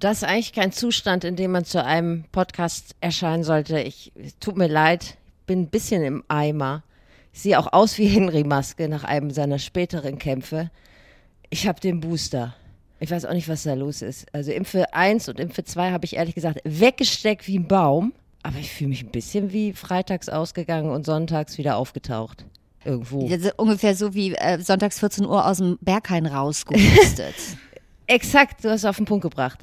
Das ist eigentlich kein Zustand, in dem man zu einem Podcast erscheinen sollte. Ich tut mir leid, bin ein bisschen im Eimer. Ich sehe auch aus wie Henry Maske nach einem seiner späteren Kämpfe. Ich habe den Booster. Ich weiß auch nicht, was da los ist. Also Impfe 1 und Impfe 2 habe ich ehrlich gesagt weggesteckt wie ein Baum. Aber ich fühle mich ein bisschen wie freitags ausgegangen und sonntags wieder aufgetaucht. Irgendwo. Ungefähr so wie äh, sonntags 14 Uhr aus dem Berghain rausgehustet. Exakt, du hast es auf den Punkt gebracht.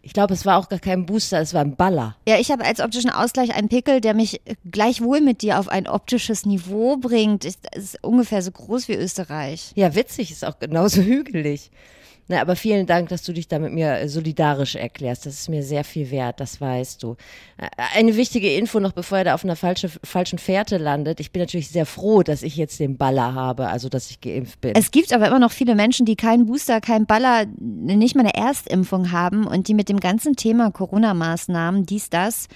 Ich glaube, es war auch gar kein Booster, es war ein Baller. Ja, ich habe als optischen Ausgleich einen Pickel, der mich gleichwohl mit dir auf ein optisches Niveau bringt. Ist, ist ungefähr so groß wie Österreich. Ja, witzig, ist auch genauso hügelig. Na, aber vielen Dank, dass du dich da mit mir äh, solidarisch erklärst. Das ist mir sehr viel wert, das weißt du. Äh, eine wichtige Info noch, bevor er da auf einer falsche, falschen Fährte landet. Ich bin natürlich sehr froh, dass ich jetzt den Baller habe, also dass ich geimpft bin. Es gibt aber immer noch viele Menschen, die keinen Booster, keinen Baller, nicht mal eine Erstimpfung haben und die mit dem ganzen Thema Corona-Maßnahmen, dies, das,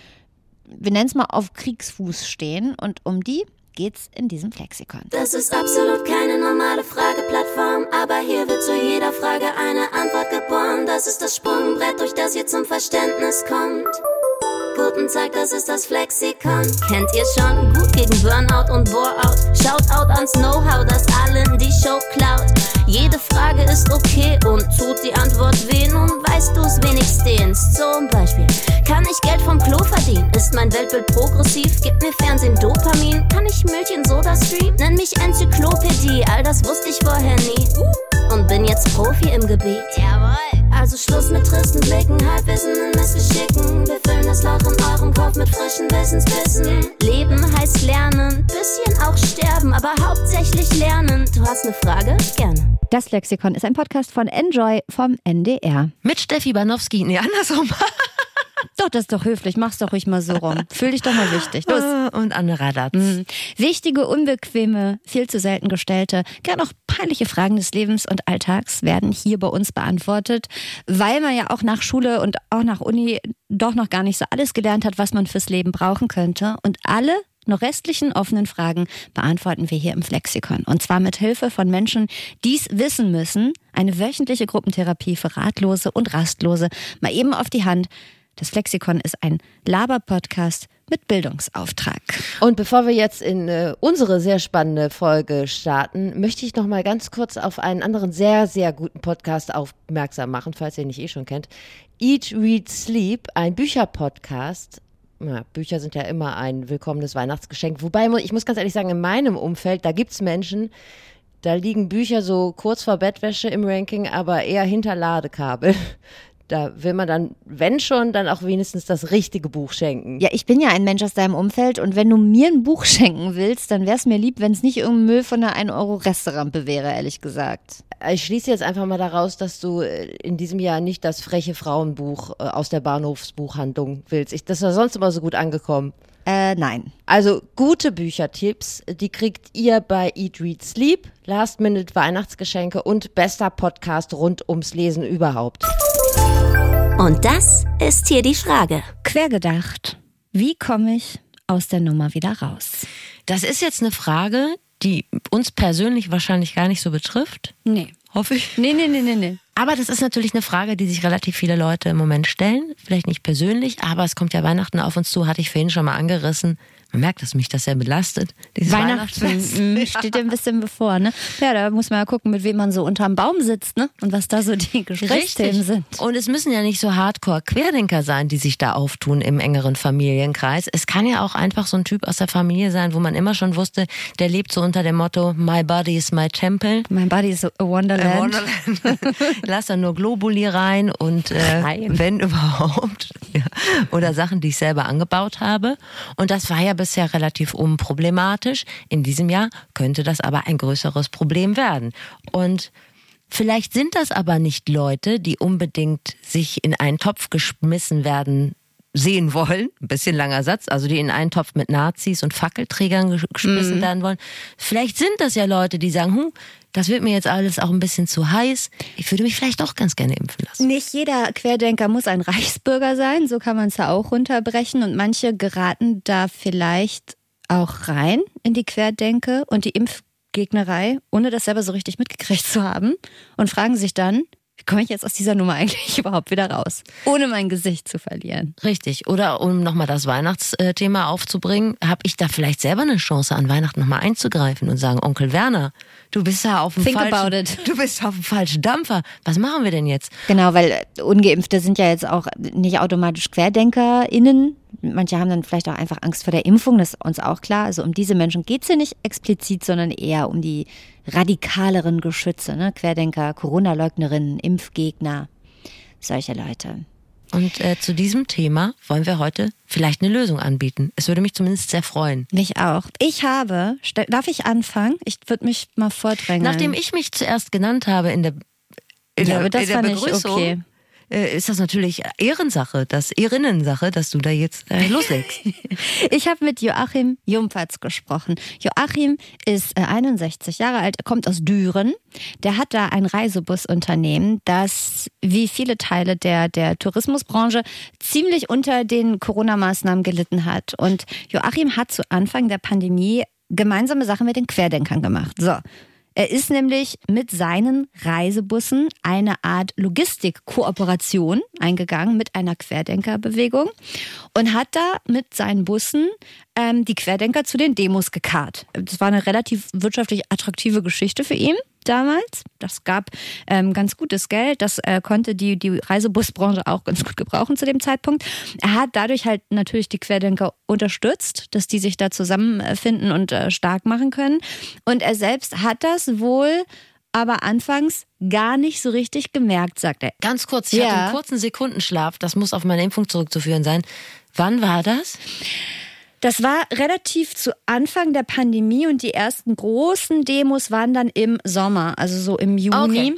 wir nennen es mal auf Kriegsfuß stehen. Und um die geht's in diesem Flexikon. Das ist absolut keine normale Frageplattform, aber hier wird zu jeder Frage eine Antwort geboren. Das ist das Sprungbrett, durch das ihr zum Verständnis kommt. Guten Tag, das ist das Flexikon. Kennt ihr schon? Gut gegen Burnout und Boreout. Shoutout ans Know-how, das allen die Show klaut. Jede Frage ist okay und tut die Antwort weh. Nun weißt du's wenigstens. Zum Beispiel, kann ich Geld vom Klo verdienen? Ist mein Weltbild progressiv? Gibt mir Fernsehen Dopamin? Kann ich Milch in Soda Stream? Nenn mich Enzyklopädie, all das wusste ich vorher nie. Und bin jetzt Profi im Gebiet. Jawohl. Also Schluss mit tristen Blicken, Halbwissen und Missgeschicken. Wir füllen das Loch in eurem Kopf mit frischen Wissensbissen. Leben heißt lernen, bisschen auch sterben, aber hauptsächlich lernen. Du hast eine Frage? Gerne. Das Flexikon ist ein Podcast von Enjoy vom NDR. Mit Steffi Banowski. Nee, andersrum. Doch, das ist doch höflich. Mach's doch ruhig mal so rum. Fühl dich doch mal wichtig. Los. Und Anne Radatz. Mhm. Wichtige, unbequeme, viel zu selten gestellte, gern auch peinliche Fragen des Lebens und Alltags werden hier bei uns beantwortet, weil man ja auch nach Schule und auch nach Uni doch noch gar nicht so alles gelernt hat, was man fürs Leben brauchen könnte. Und alle noch restlichen offenen Fragen beantworten wir hier im Flexikon. Und zwar mit Hilfe von Menschen, die es wissen müssen. Eine wöchentliche Gruppentherapie für Ratlose und Rastlose. Mal eben auf die Hand. Das Flexikon ist ein Laber-Podcast mit Bildungsauftrag. Und bevor wir jetzt in äh, unsere sehr spannende Folge starten, möchte ich noch mal ganz kurz auf einen anderen sehr, sehr guten Podcast aufmerksam machen, falls ihr ihn nicht eh schon kennt. Eat, Read, Sleep, ein Bücherpodcast. Ja, Bücher sind ja immer ein willkommenes Weihnachtsgeschenk. Wobei, ich muss ganz ehrlich sagen, in meinem Umfeld, da gibt's Menschen, da liegen Bücher so kurz vor Bettwäsche im Ranking, aber eher hinter Ladekabel da will man dann, wenn schon, dann auch wenigstens das richtige Buch schenken. Ja, ich bin ja ein Mensch aus deinem Umfeld und wenn du mir ein Buch schenken willst, dann wäre es mir lieb, wenn es nicht irgendein Müll von einer 1-Euro-Restaurantbe wäre, ehrlich gesagt. Ich schließe jetzt einfach mal daraus, dass du äh, in diesem Jahr nicht das freche Frauenbuch äh, aus der Bahnhofsbuchhandlung willst. Ich, das war sonst immer so gut angekommen. Äh, nein. Also gute Büchertipps, die kriegt ihr bei Eat, Read, Sleep, Last Minute Weihnachtsgeschenke und bester Podcast rund ums Lesen überhaupt. Und das ist hier die Frage. Quergedacht. Wie komme ich aus der Nummer wieder raus? Das ist jetzt eine Frage, die uns persönlich wahrscheinlich gar nicht so betrifft. Nee. Hoffe ich. Nee, nee, nee, nee, nee. Aber das ist natürlich eine Frage, die sich relativ viele Leute im Moment stellen. Vielleicht nicht persönlich, aber es kommt ja Weihnachten auf uns zu, hatte ich vorhin schon mal angerissen. Man merkt, dass mich das sehr belastet. Weihnachten mm, steht ja ein bisschen bevor, ne? Ja, da muss man ja gucken, mit wem man so unterm Baum sitzt, ne? Und was da so die Gesprächsthemen sind. Und es müssen ja nicht so Hardcore-Querdenker sein, die sich da auftun im engeren Familienkreis. Es kann ja auch einfach so ein Typ aus der Familie sein, wo man immer schon wusste, der lebt so unter dem Motto, my body is my temple. My body is a wonderland. A wonderland. Lass da nur Globuli rein und äh, wenn überhaupt. Ja. Oder Sachen, die ich selber angebaut habe. Und das war ja bisher relativ unproblematisch. In diesem Jahr könnte das aber ein größeres Problem werden. Und vielleicht sind das aber nicht Leute, die unbedingt sich in einen Topf geschmissen werden sehen wollen, ein bisschen langer Satz, also die in einen Topf mit Nazis und Fackelträgern geschmissen mhm. werden wollen. Vielleicht sind das ja Leute, die sagen, hm, das wird mir jetzt alles auch ein bisschen zu heiß. Ich würde mich vielleicht doch ganz gerne impfen lassen. Nicht jeder Querdenker muss ein Reichsbürger sein, so kann man es ja auch runterbrechen. Und manche geraten da vielleicht auch rein in die Querdenke und die Impfgegnerei, ohne das selber so richtig mitgekriegt zu haben und fragen sich dann, komme ich jetzt aus dieser Nummer eigentlich überhaupt wieder raus, ohne mein Gesicht zu verlieren? Richtig. Oder um nochmal das Weihnachtsthema aufzubringen, habe ich da vielleicht selber eine Chance, an Weihnachten nochmal einzugreifen und sagen, Onkel Werner, du bist ja auf dem Think falschen, about it. du bist auf dem falschen Dampfer. Was machen wir denn jetzt? Genau, weil Ungeimpfte sind ja jetzt auch nicht automatisch QuerdenkerInnen. Manche haben dann vielleicht auch einfach Angst vor der Impfung, das ist uns auch klar. Also um diese Menschen geht's hier nicht explizit, sondern eher um die radikaleren Geschütze, ne? Querdenker, Corona-Leugnerinnen, Impfgegner, solche Leute. Und äh, zu diesem Thema wollen wir heute vielleicht eine Lösung anbieten. Es würde mich zumindest sehr freuen. Mich auch. Ich habe, darf ich anfangen? Ich würde mich mal vordrängen. Nachdem ich mich zuerst genannt habe in der, in Ja, der, das in der Begrüßung, okay. Äh, ist das natürlich Ehrensache, das Ehrinnensache, dass du da jetzt äh, loslegst. Ich habe mit Joachim Jumpertz gesprochen. Joachim ist äh, 61 Jahre alt, er kommt aus Düren. Der hat da ein Reisebusunternehmen, das wie viele Teile der, der Tourismusbranche ziemlich unter den Corona-Maßnahmen gelitten hat. Und Joachim hat zu Anfang der Pandemie gemeinsame Sachen mit den Querdenkern gemacht. So. Er ist nämlich mit seinen Reisebussen eine Art Logistikkooperation eingegangen mit einer Querdenkerbewegung und hat da mit seinen Bussen ähm, die Querdenker zu den Demos gekarrt. Das war eine relativ wirtschaftlich attraktive Geschichte für ihn damals. Das gab ähm, ganz gutes Geld. Das äh, konnte die, die Reisebusbranche auch ganz gut gebrauchen zu dem Zeitpunkt. Er hat dadurch halt natürlich die Querdenker unterstützt, dass die sich da zusammenfinden und äh, stark machen können. Und er selbst hat das wohl aber anfangs gar nicht so richtig gemerkt, sagt er. Ganz kurz, ich Ja. hatte einen kurzen Sekundenschlaf, das muss auf meine Impfung zurückzuführen sein. Wann war das? Das war relativ zu Anfang der Pandemie und die ersten großen Demos waren dann im Sommer, also so im Juni. Okay.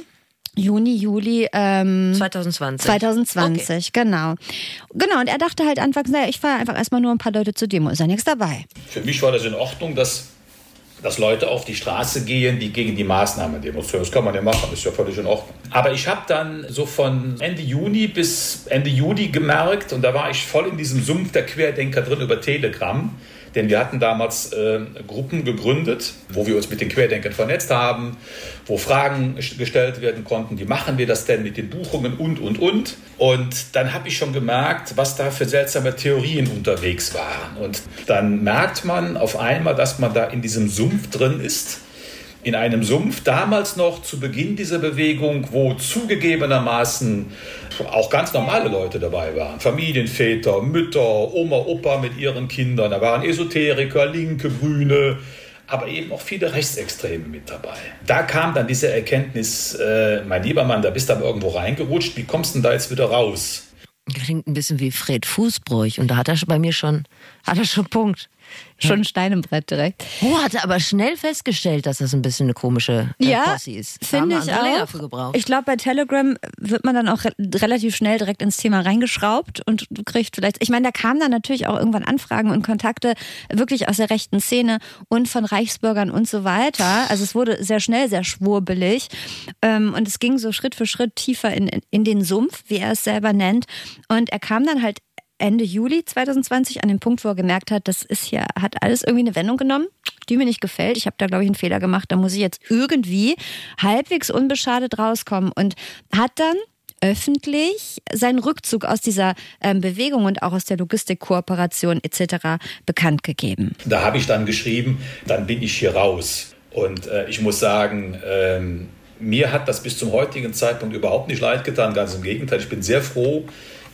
Juni, Juli ähm, 2020. 2020, genau. Genau, und er dachte halt anfangs, naja, ich fahre einfach erstmal nur ein paar Leute zur Demo, ist ja nichts dabei. Für mich war das in Ordnung, dass, dass Leute auf die Straße gehen, die gegen die Maßnahmen demonstrieren. Das kann man ja machen, ist ja völlig in Ordnung. Aber ich habe dann so von Ende Juni bis Ende Juli gemerkt, und da war ich voll in diesem Sumpf der Querdenker drin über Telegram, denn wir hatten damals äh, Gruppen gegründet, wo wir uns mit den Querdenkern vernetzt haben, wo Fragen gestellt werden konnten, wie machen wir das denn mit den Buchungen und, und, und. Und dann habe ich schon gemerkt, was da für seltsame Theorien unterwegs waren. Und dann merkt man auf einmal, dass man da in diesem Sumpf drin ist. In einem Sumpf, damals noch zu Beginn dieser Bewegung, wo zugegebenermaßen auch ganz normale Leute dabei waren. Familienväter, Mütter, Oma, Opa mit ihren Kindern. Da waren Esoteriker, Linke, Grüne, aber eben auch viele Rechtsextreme mit dabei. Da kam dann diese Erkenntnis, äh, mein lieber Mann, da bist du aber irgendwo reingerutscht, wie kommst du denn da jetzt wieder raus? Klingt ein bisschen wie Fred Fußbräuch und da hat er bei mir schon, hat er schon Punkt. Schon ein Stein im Brett direkt. Oh, hat er aber schnell festgestellt, dass das ein bisschen eine komische äh, Ja, Posse ist. Da finde ich auch. Ich glaube, bei Telegram wird man dann auch re relativ schnell direkt ins Thema reingeschraubt und kriegt vielleicht, ich meine, da kamen dann natürlich auch irgendwann Anfragen und Kontakte wirklich aus der rechten Szene und von Reichsbürgern und so weiter. Also es wurde sehr schnell sehr schwurbelig ähm, und es ging so Schritt für Schritt tiefer in, in, in den Sumpf, wie er es selber nennt. Und er kam dann halt Ende Juli 2020 an den Punkt, wo er gemerkt hat, das ist hier, hat alles irgendwie eine Wendung genommen, die mir nicht gefällt. Ich habe da, glaube ich, einen Fehler gemacht. Da muss ich jetzt irgendwie halbwegs unbeschadet rauskommen. Und hat dann öffentlich seinen Rückzug aus dieser ähm, Bewegung und auch aus der Logistikkooperation etc. bekannt gegeben. Da habe ich dann geschrieben, dann bin ich hier raus. Und äh, ich muss sagen, ähm, mir hat das bis zum heutigen Zeitpunkt überhaupt nicht leid getan. Ganz im Gegenteil, ich bin sehr froh,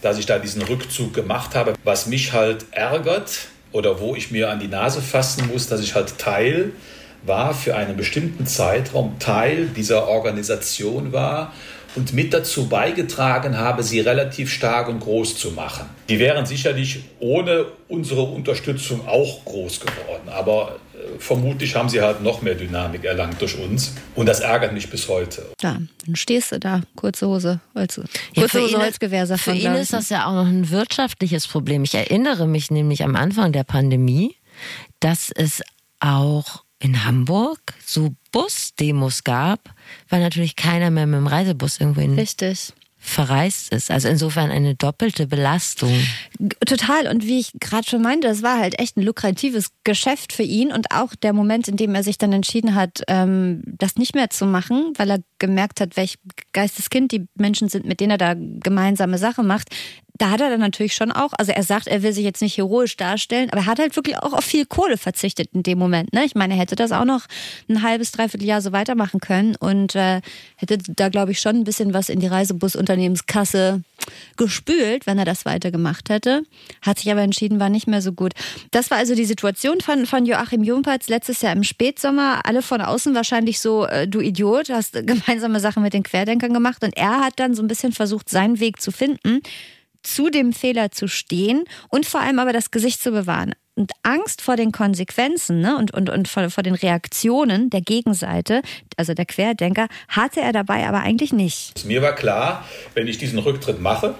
dass ich da diesen Rückzug gemacht habe. Was mich halt ärgert oder wo ich mir an die Nase fassen muss, dass ich halt Teil war für einen bestimmten Zeitraum, Teil dieser Organisation war und mit dazu beigetragen habe, sie relativ stark und groß zu machen. Die wären sicherlich ohne unsere Unterstützung auch groß geworden, aber äh, vermutlich haben sie halt noch mehr Dynamik erlangt durch uns und das ärgert mich bis heute. Da, dann stehst du da, kurze Hose, Holz, Ja, kurze für Hose, ihn- Holzgewehr, sagt Für ihn ist das ja auch noch ein wirtschaftliches Problem. Ich erinnere mich nämlich am Anfang der Pandemie, dass es auch in Hamburg so Busdemos gab, weil natürlich keiner mehr mit dem Reisebus irgendwo in Richtig. verreist ist. Also insofern eine doppelte Belastung. Total. Und wie ich gerade schon meinte, das war halt echt ein lukratives Geschäft für ihn und auch der Moment, in dem er sich dann entschieden hat, ähm, das nicht mehr zu machen, weil er gemerkt hat, welch Geisteskind die Menschen sind, mit denen er da gemeinsame Sache macht da hat er dann natürlich schon auch, also er sagt, er will sich jetzt nicht heroisch darstellen, aber er hat halt wirklich auch auf viel Kohle verzichtet in dem Moment. Ne? Ich meine, er hätte das auch noch ein halbes, dreiviertel Jahr so weitermachen können und äh, hätte da, glaube ich, schon ein bisschen was in die Reisebusunternehmenskasse gespült, wenn er das weitergemacht hätte. Hat sich aber entschieden, war nicht mehr so gut. Das war also die Situation von, von Joachim Jumpertz letztes Jahr im Spätsommer. Alle von außen wahrscheinlich so, äh, du Idiot, hast gemeinsame Sachen mit den Querdenkern gemacht und er hat dann so ein bisschen versucht, seinen Weg zu finden zu dem Fehler zu stehen und vor allem aber das Gesicht zu bewahren. Und Angst vor den Konsequenzen ne, und, und, und vor, vor den Reaktionen der Gegenseite, also der Querdenker, hatte er dabei aber eigentlich nicht. Mir war klar, wenn ich diesen Rücktritt mache,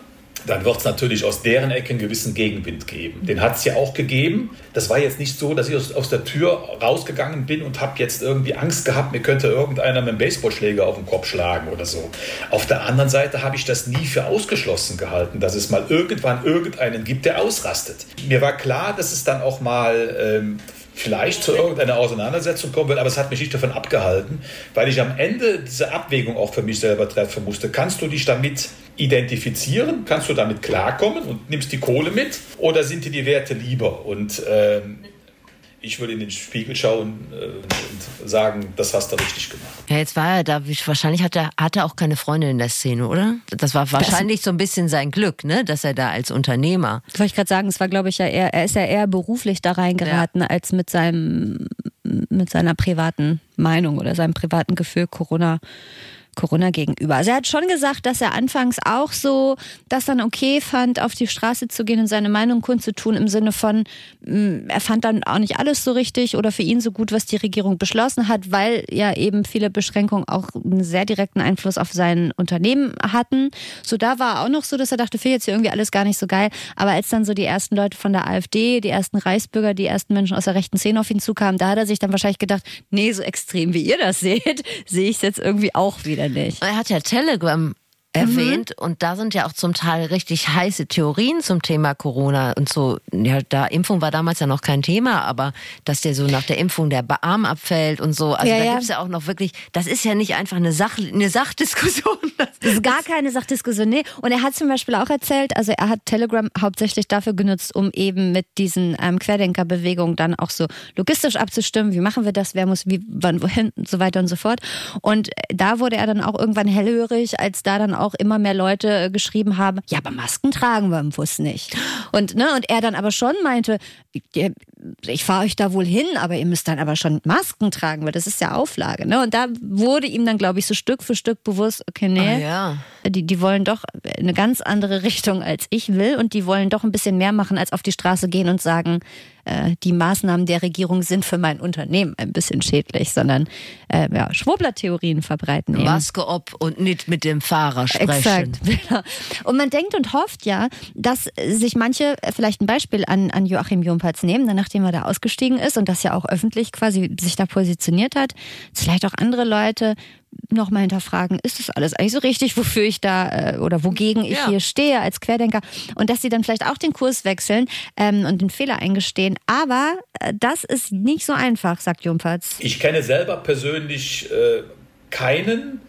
dann wird es natürlich aus deren Ecke einen gewissen Gegenwind geben. Den hat es ja auch gegeben. Das war jetzt nicht so, dass ich aus, aus der Tür rausgegangen bin und habe jetzt irgendwie Angst gehabt, mir könnte irgendeiner mit einem Baseballschläger auf den Kopf schlagen oder so. Auf der anderen Seite habe ich das nie für ausgeschlossen gehalten, dass es mal irgendwann irgendeinen gibt, der ausrastet. Mir war klar, dass es dann auch mal ähm, vielleicht zu irgendeiner Auseinandersetzung kommen wird, aber es hat mich nicht davon abgehalten, weil ich am Ende diese Abwägung auch für mich selber treffen musste. Kannst du dich damit identifizieren? Kannst du damit klarkommen und nimmst die Kohle mit? Oder sind dir die Werte lieber? Und ähm, ich würde in den Spiegel schauen äh, und sagen, das hast du richtig gemacht. Ja, jetzt war er da, wahrscheinlich hat er, hat er auch keine Freundin in der Szene, oder? Das war wahrscheinlich das, so ein bisschen sein Glück, ne? dass er da als Unternehmer. Das wollte ich gerade sagen, es war, glaube ich, ja eher, er ist ja eher beruflich da reingeraten, ja. als mit seinem, mit seiner privaten Meinung oder seinem privaten Gefühl, Corona Corona gegenüber. Also er hat schon gesagt, dass er anfangs auch so das dann okay fand, auf die Straße zu gehen und seine Meinung kundzutun im Sinne von, mm, er fand dann auch nicht alles so richtig oder für ihn so gut, was die Regierung beschlossen hat, weil ja eben viele Beschränkungen auch einen sehr direkten Einfluss auf sein Unternehmen hatten. So da war auch noch so, dass er dachte, für jetzt hier irgendwie alles gar nicht so geil. Aber als dann so die ersten Leute von der AfD, die ersten Reichsbürger, die ersten Menschen aus der rechten Szene auf ihn zukamen, da hat er sich dann wahrscheinlich gedacht, nee, so extrem wie ihr das seht, sehe ich es jetzt irgendwie auch wieder nicht. Er hat ja Telegram erwähnt mhm. und da sind ja auch zum Teil richtig heiße Theorien zum Thema Corona und so. Ja, da Impfung war damals ja noch kein Thema, aber dass der so nach der Impfung der Arm abfällt und so. Also ja, da ja. gibt's ja auch noch wirklich, das ist ja nicht einfach eine, Sach, eine Sachdiskussion. Das ist gar keine Sachdiskussion, nee. Und er hat zum Beispiel auch erzählt, also er hat Telegram hauptsächlich dafür genutzt, um eben mit diesen ähm, Querdenkerbewegungen dann auch so logistisch abzustimmen. Wie machen wir das? Wer muss wie, wann, wohin und so weiter und so fort. Und da wurde er dann auch irgendwann hellhörig, als da dann auch immer mehr Leute äh, geschrieben haben, ja, aber Masken tragen wir im Bus nicht. Und, ne, und er dann aber schon meinte, ich fahre euch da wohl hin, aber ihr müsst dann aber schon Masken tragen, weil das ist ja Auflage. Ne? Und da wurde ihm dann, glaube ich, so Stück für Stück bewusst, okay, nee, oh ja. die, die wollen doch eine ganz andere Richtung, als ich will und die wollen doch ein bisschen mehr machen, als auf die Straße gehen und sagen, äh, die Maßnahmen der Regierung sind für mein Unternehmen ein bisschen schädlich, sondern äh, ja, Schwurbler-Theorien verbreiten. Eben. Maske ob und nicht mit dem Fahrer sprechen. Exakt. Genau. Und man denkt und hofft ja, dass sich manche vielleicht ein Beispiel an, an Joachim Jumpertz nehmen, nachdem er da ausgestiegen ist und das ja auch öffentlich quasi sich da positioniert hat, vielleicht auch andere Leute nochmal hinterfragen, ist das alles eigentlich so richtig, wofür ich da äh, oder wogegen ich ja. hier stehe als Querdenker und dass sie dann vielleicht auch den Kurs wechseln ähm, und den Fehler eingestehen. Aber äh, das ist nicht so einfach, sagt Jumpertz. Ich kenne selber persönlich äh, keinen,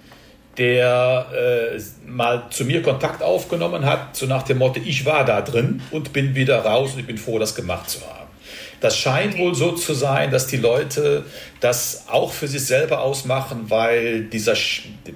der äh, mal zu mir Kontakt aufgenommen hat, so nach dem Motto, ich war da drin und bin wieder raus und ich bin froh, das gemacht zu haben. Das scheint wohl so zu sein, dass die Leute das auch für sich selber ausmachen, weil dieser,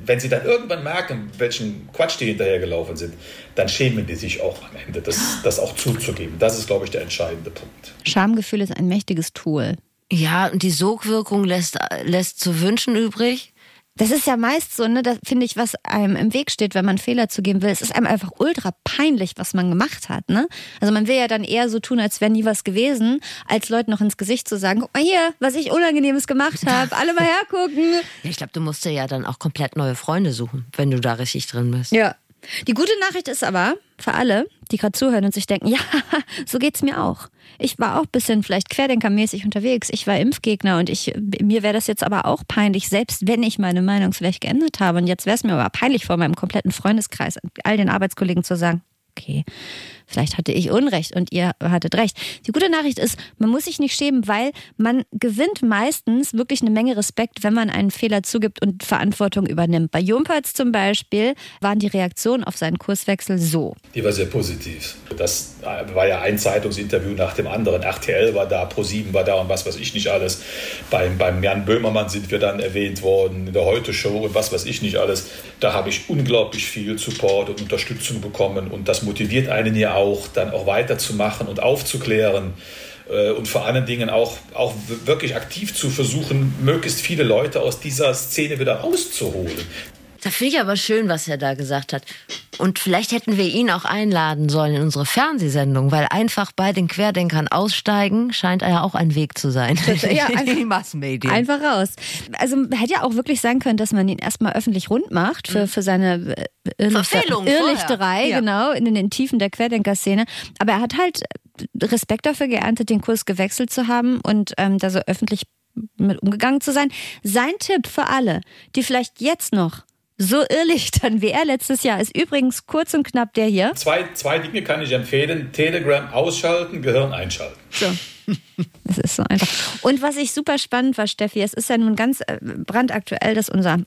wenn sie dann irgendwann merken, welchen Quatsch die hinterhergelaufen sind, dann schämen die sich auch am Ende, das, das auch zuzugeben. Das ist, glaube ich, der entscheidende Punkt. Schamgefühl ist ein mächtiges Tool. Ja, und die Sogwirkung lässt, lässt zu wünschen übrig. Das ist ja meist so, ne, da finde ich, was einem im Weg steht, wenn man Fehler zugeben will. Es ist einem einfach ultra peinlich, was man gemacht hat, ne? Also man will ja dann eher so tun, als wäre nie was gewesen, als Leuten noch ins Gesicht zu sagen, guck mal hier, was ich Unangenehmes gemacht habe, alle mal hergucken. Ich glaube, du musst dir ja dann auch komplett neue Freunde suchen, wenn du da richtig drin bist. Ja. Die gute Nachricht ist aber, für alle, die gerade zuhören und sich denken, ja, so geht's mir auch. Ich war auch ein bisschen vielleicht querdenkermäßig unterwegs. Ich war Impfgegner und ich, mir wäre das jetzt aber auch peinlich, selbst wenn ich meine Meinung vielleicht geändert habe. Und jetzt wäre es mir aber peinlich vor meinem kompletten Freundeskreis, all den Arbeitskollegen zu sagen, okay, vielleicht hatte ich Unrecht und ihr hattet recht. Die gute Nachricht ist, man muss sich nicht schämen, weil man gewinnt meistens wirklich eine Menge Respekt, wenn man einen Fehler zugibt und Verantwortung übernimmt. Bei Jumperz zum Beispiel waren die Reaktionen auf seinen Kurswechsel so. Die war sehr positiv. Das war ja ein Zeitungsinterview nach dem anderen. RTL war da, Pro7 war da und was weiß ich nicht alles. Beim, beim Jan Böhmermann sind wir dann erwähnt worden, in der Heute-Show und was weiß ich nicht alles. Da habe ich unglaublich viel Support und Unterstützung bekommen und das motiviert einen ja auch, dann auch weiterzumachen und aufzuklären äh, und vor allen Dingen auch, auch wirklich aktiv zu versuchen, möglichst viele Leute aus dieser Szene wieder rauszuholen. Da finde ich aber schön, was er da gesagt hat. Und vielleicht hätten wir ihn auch einladen sollen in unsere Fernsehsendung, weil einfach bei den Querdenkern aussteigen scheint ja auch ein Weg zu sein. Ja, einfach, die Massenmedien. Einfach raus. Also hätte ja auch wirklich sein können, dass man ihn erstmal öffentlich rund macht für, mhm. für seine äh, Irrlichter, Irrlichterei, ja. genau, in den Tiefen der Querdenker-Szene. Aber er hat halt Respekt dafür geerntet, den Kurs gewechselt zu haben und ähm, da so öffentlich mit umgegangen zu sein. Sein Tipp für alle, die vielleicht jetzt noch so irrlichtern wie er letztes Jahr ist übrigens kurz und knapp der hier. Zwei, zwei Dinge kann ich empfehlen. Telegram ausschalten, Gehirn einschalten. So. Das ist so einfach. Und was ich super spannend war, Steffi, es ist ja nun ganz äh, brandaktuell, dass unser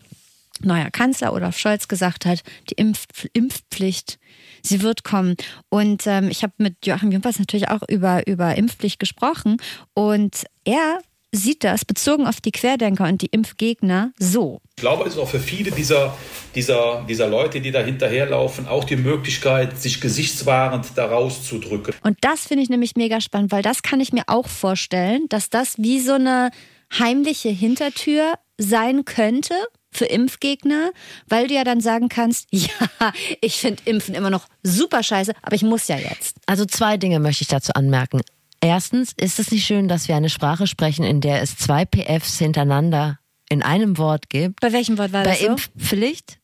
neuer Kanzler Olaf Scholz gesagt hat, die Impf Impfpflicht, sie wird kommen. Und ähm, ich habe mit Joachim Jumpers natürlich auch über, über Impfpflicht gesprochen. Und er sieht das bezogen auf die Querdenker und die Impfgegner so. Ich glaube, es ist auch für viele dieser, dieser, dieser Leute, die da hinterherlaufen, auch die Möglichkeit, sich gesichtswahrend da rauszudrücken. Und das finde ich nämlich mega spannend, weil das kann ich mir auch vorstellen, dass das wie so eine heimliche Hintertür sein könnte für Impfgegner, weil du ja dann sagen kannst, ja, ich finde Impfen immer noch super scheiße, aber ich muss ja jetzt. Also zwei Dinge möchte ich dazu anmerken. Erstens ist es nicht schön, dass wir eine Sprache sprechen, in der es zwei PFs hintereinander in einem Wort gibt. Bei welchem Wort war Bei das? Bei so? Impfpflicht.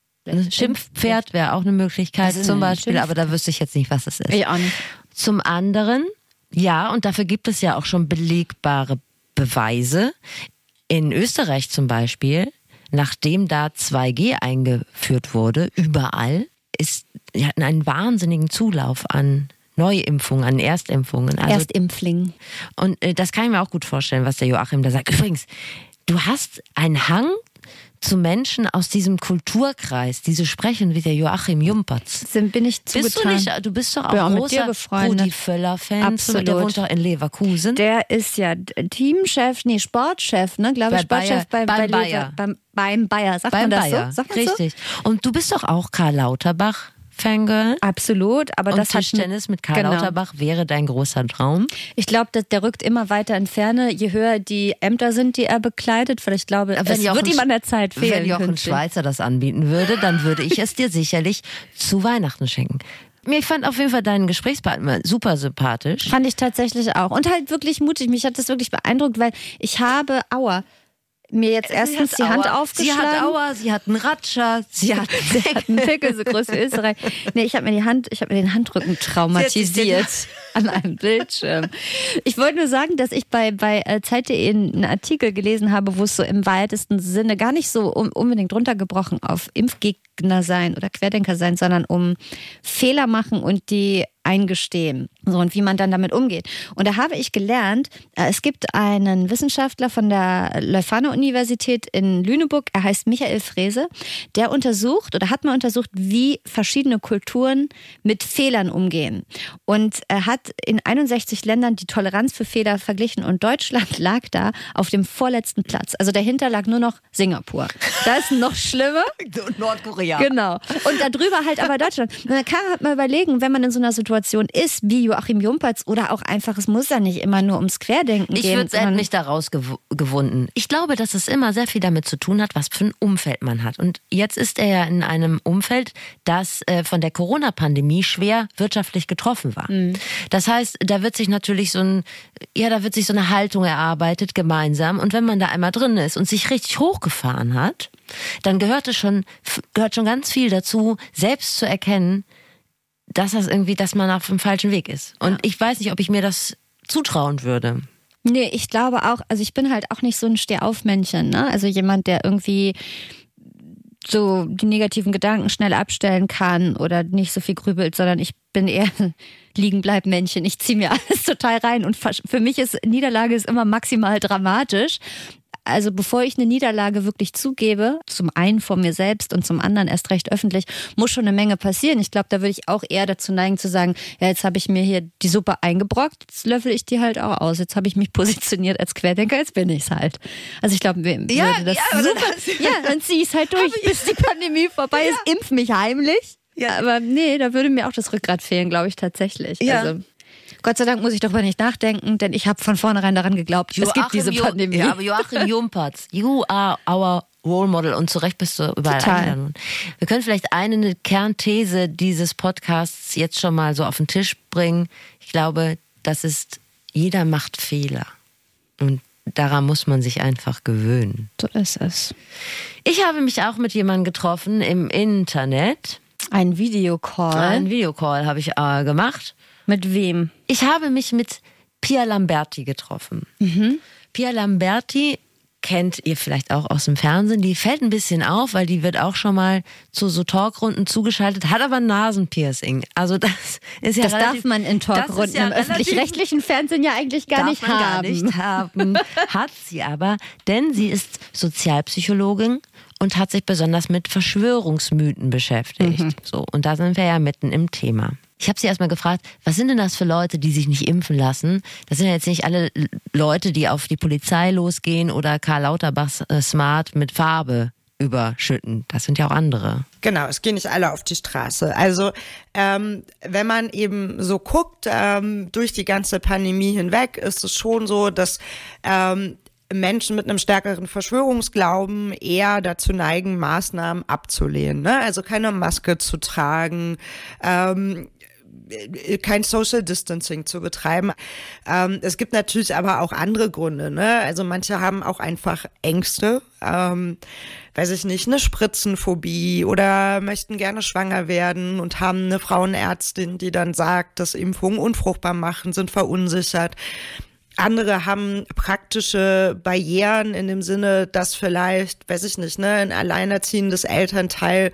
Schimpfpferd wäre auch eine Möglichkeit zum Beispiel, aber da wüsste ich jetzt nicht, was es ist. Ich auch nicht. Zum anderen, ja, und dafür gibt es ja auch schon belegbare Beweise. In Österreich zum Beispiel, nachdem da 2G eingeführt wurde, überall, ist, die hatten einen wahnsinnigen Zulauf an Neuimpfungen, an Erstimpfungen. Also, Erstimpfling. Und äh, das kann ich mir auch gut vorstellen, was der Joachim da sagt. Übrigens, du hast einen Hang zu Menschen aus diesem Kulturkreis, die so sprechen wie der Joachim Jumpertz. Sind, bin ich zugetan. Bist du nicht, du bist doch auch ja, großer Rudi Völler-Fan. Absolut. Der wohnt doch in Leverkusen. Der ist ja Teamchef, nee, Sportchef, ne, glaube ich, Sportchef bei, bei, bei Bayer. Beim, beim Bayer, sagt beim man das Bayer. so? Sagt Richtig. So? Und du bist doch auch Karl Lauterbach. Fangirl. Absolut, aber und das Tischtennis mit Karl genau. Lauterbach wäre dein großer Traum. Ich glaube, der rückt immer weiter in Ferne, je höher die Ämter sind, die er bekleidet. Weil ich glaube, wenn es wird ihm an der Zeit fehlen. Wenn Jochen Schweizer das anbieten würde, dann würde ich es dir sicherlich zu Weihnachten schenken. Ich fand auf jeden Fall deinen Gesprächspartner super sympathisch. Fand ich tatsächlich auch. Und halt wirklich mutig. Mich hat das wirklich beeindruckt, weil ich habe, aua, mir jetzt erstens die Hand Aua. aufgeschlagen. Sie hat Aua, sie hat einen Ratscher, sie hat, sie hat einen Pickel, so groß wie Österreich. Nee, ich habe mir die Hand, ich habe mir den Handrücken traumatisiert an einem Bildschirm. Ich wollte nur sagen, dass ich bei, bei äh, Zeit.de einen Artikel gelesen habe, wo es so im weitesten Sinne gar nicht so unbedingt runtergebrochen auf Impfgegner sein oder Querdenker sein, sondern um Fehler machen und die eingestehen. So, und wie man dann damit umgeht. Und da habe ich gelernt, äh, es gibt einen Wissenschaftler von der Leuphana-Universität in Lüneburg, er heißt Michael Frese, der untersucht oder hat mal untersucht, wie verschiedene Kulturen mit Fehlern umgehen. Und er hat in 61 Ländern die Toleranz für Fehler verglichen und Deutschland lag da auf dem vorletzten Platz. Also dahinter lag nur noch Singapur. Da ist noch schlimmer. Nordkorea. Genau. Und darüber halt aber Deutschland. Dann kann man halt mal überlegen, wenn man in so einer Situation ist, wie Joachim Jumpertz oder auch einfach, es muss ja nicht immer nur ums Querdenken ich gehen. Ich würde nicht daraus gew gewunden. Ich glaube, dass es immer sehr viel damit zu tun hat, was für ein Umfeld man hat. Und jetzt ist er ja in einem Umfeld, das äh, von der Corona-Pandemie schwer wirtschaftlich getroffen war. Mhm. Das heißt, da wird sich natürlich so ein, ja, da wird sich so eine Haltung erarbeitet gemeinsam. Und wenn man da einmal drin ist und sich richtig hochgefahren hat, dann gehört es schon, gehört schon ganz viel dazu, selbst zu erkennen, dass das irgendwie, dass man auf dem falschen Weg ist. Und ja. ich weiß nicht, ob ich mir das zutrauen würde. Nee, ich glaube auch, also ich bin halt auch nicht so ein Stehaufmännchen, ne? Also jemand, der irgendwie so die negativen Gedanken schnell abstellen kann oder nicht so viel grübelt, sondern ich bin eher liegen bleib Männchen. Ich ziehe mir alles total rein und für mich ist Niederlage ist immer maximal dramatisch also bevor ich eine Niederlage wirklich zugebe, zum einen vor mir selbst und zum anderen erst recht öffentlich, muss schon eine Menge passieren. Ich glaube, da würde ich auch eher dazu neigen zu sagen, ja, jetzt habe ich mir hier die Suppe eingebrockt, jetzt löffel ich die halt auch aus. Jetzt habe ich mich positioniert als Querdenker, jetzt bin ich's halt. Also ich glaube, ja, das ja, super. Das, ja, dann zieh ich's halt durch, bis die Pandemie vorbei ja. ist, impf mich heimlich. Ja, aber nee, da würde mir auch das Rückgrat fehlen, glaube ich tatsächlich. Ja. Also, Gott sei Dank muss ich darüber nicht nachdenken, denn ich habe von vornherein daran geglaubt, Joachim es gibt diese Pandemie. Ja, aber Joachim Jumpertz, you are our Role Model und zu Recht bist du überall Total. eingeladen. Wir können vielleicht eine Kernthese dieses Podcasts jetzt schon mal so auf den Tisch bringen. Ich glaube, das ist, jeder macht Fehler. Und daran muss man sich einfach gewöhnen. So ist es. Ich habe mich auch mit jemandem getroffen im Internet. Ein Videocall. Ein Videocall habe ich äh, gemacht. Mit wem? Ich habe mich mit Pia Lamberti getroffen. Mhm. Pia Lamberti kennt ihr vielleicht auch aus dem Fernsehen. Die fällt ein bisschen auf, weil die wird auch schon mal zu so Talkrunden zugeschaltet, hat aber ein Nasenpiercing. Also das ist ja Das relativ, darf man in Talkrunden ja im öffentlich-rechtlichen Fernsehen ja eigentlich gar nicht haben. Gar nicht haben. hat sie aber, denn sie ist Sozialpsychologin und hat sich besonders mit Verschwörungsmythen beschäftigt. Mhm. So und da sind wir ja mitten im Thema. Ich habe sie erstmal gefragt, was sind denn das für Leute, die sich nicht impfen lassen? Das sind ja jetzt nicht alle Leute, die auf die Polizei losgehen oder Karl Lauterbachs äh, Smart mit Farbe überschütten. Das sind ja auch andere. Genau, es gehen nicht alle auf die Straße. Also ähm, wenn man eben so guckt, ähm, durch die ganze Pandemie hinweg, ist es schon so, dass ähm, Menschen mit einem stärkeren Verschwörungsglauben eher dazu neigen, Maßnahmen abzulehnen. Ne? Also keine Maske zu tragen, ähm, kein Social Distancing zu betreiben. Ähm, es gibt natürlich aber auch andere Gründe. Ne? Also manche haben auch einfach Ängste, ähm, weiß ich nicht, eine Spritzenphobie oder möchten gerne schwanger werden und haben eine Frauenärztin, die dann sagt, dass Impfungen unfruchtbar machen, sind verunsichert. Andere haben praktische Barrieren in dem Sinne, dass vielleicht, weiß ich nicht, ne, ein alleinerziehendes Elternteil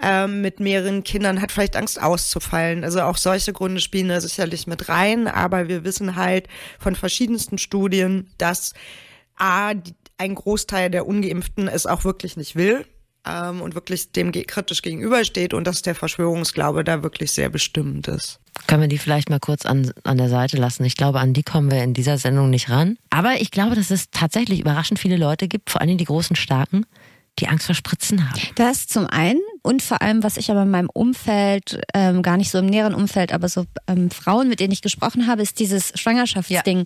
ähm, mit mehreren Kindern hat vielleicht Angst auszufallen. Also auch solche Gründe spielen da sicherlich mit rein. Aber wir wissen halt von verschiedensten Studien, dass A, ein Großteil der Ungeimpften es auch wirklich nicht will ähm, und wirklich dem kritisch gegenübersteht und dass der Verschwörungsglaube da wirklich sehr bestimmend ist. Können wir die vielleicht mal kurz an, an der Seite lassen? Ich glaube, an die kommen wir in dieser Sendung nicht ran. Aber ich glaube, dass es tatsächlich überraschend viele Leute gibt, vor allem die großen Starken, die Angst vor Spritzen haben. Das zum einen und vor allem, was ich aber in meinem Umfeld, ähm, gar nicht so im näheren Umfeld, aber so ähm, Frauen, mit denen ich gesprochen habe, ist dieses Schwangerschaftsding. Ja.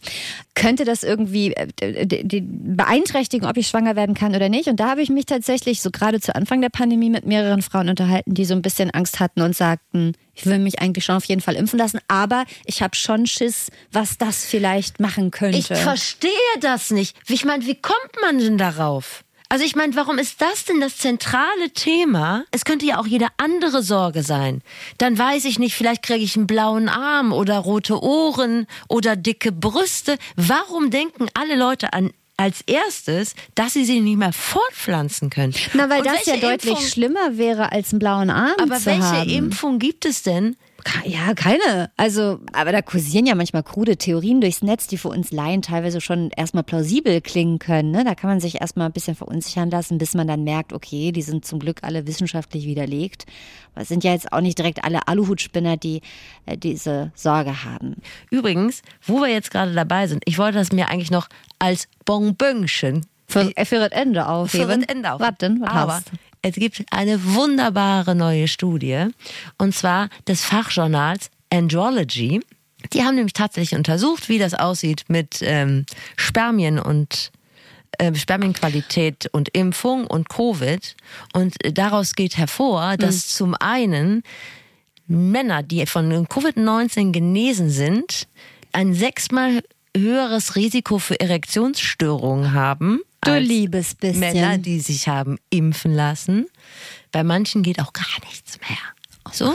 Könnte das irgendwie äh, beeinträchtigen, ob ich schwanger werden kann oder nicht? Und da habe ich mich tatsächlich so gerade zu Anfang der Pandemie mit mehreren Frauen unterhalten, die so ein bisschen Angst hatten und sagten, ich will mich eigentlich schon auf jeden Fall impfen lassen, aber ich habe schon Schiss, was das vielleicht machen könnte. Ich verstehe das nicht. Ich meine, wie kommt man denn darauf? Also ich meine, warum ist das denn das zentrale Thema? Es könnte ja auch jede andere Sorge sein. Dann weiß ich nicht, vielleicht kriege ich einen blauen Arm oder rote Ohren oder dicke Brüste. Warum denken alle Leute an als erstes, dass sie sie nicht mehr fortpflanzen können. Na, weil Und das ja deutlich Impfung, schlimmer wäre, als einen blauen Arm aber zu welche haben. Impfung gibt es denn, ja, keine. Also, aber da kursieren ja manchmal krude Theorien durchs Netz, die für uns Laien teilweise schon erstmal plausibel klingen können. Ne? Da kann man sich erstmal ein bisschen verunsichern lassen, bis man dann merkt, okay, die sind zum Glück alle wissenschaftlich widerlegt. Aber es sind ja jetzt auch nicht direkt alle Aluhutspinner, die äh, diese Sorge haben. Übrigens, wo wir jetzt gerade dabei sind, ich wollte das mir eigentlich noch als Bonbönchen für, für das Ende aufheben. Für das Ende aufheben. Was denn? Was Aber hast? es gibt eine wunderbare neue Studie, und zwar des Fachjournals Andrology. Die haben nämlich tatsächlich untersucht, wie das aussieht mit ähm, Spermien und äh, Spermienqualität und Impfung und Covid. Und daraus geht hervor, dass mhm. zum einen Männer, die von Covid-19 genesen sind, ein sechsmal höheres Risiko für Erektionsstörungen haben Du liebes bisschen. Männer, die sich haben impfen lassen. Bei manchen geht auch gar nichts mehr. So.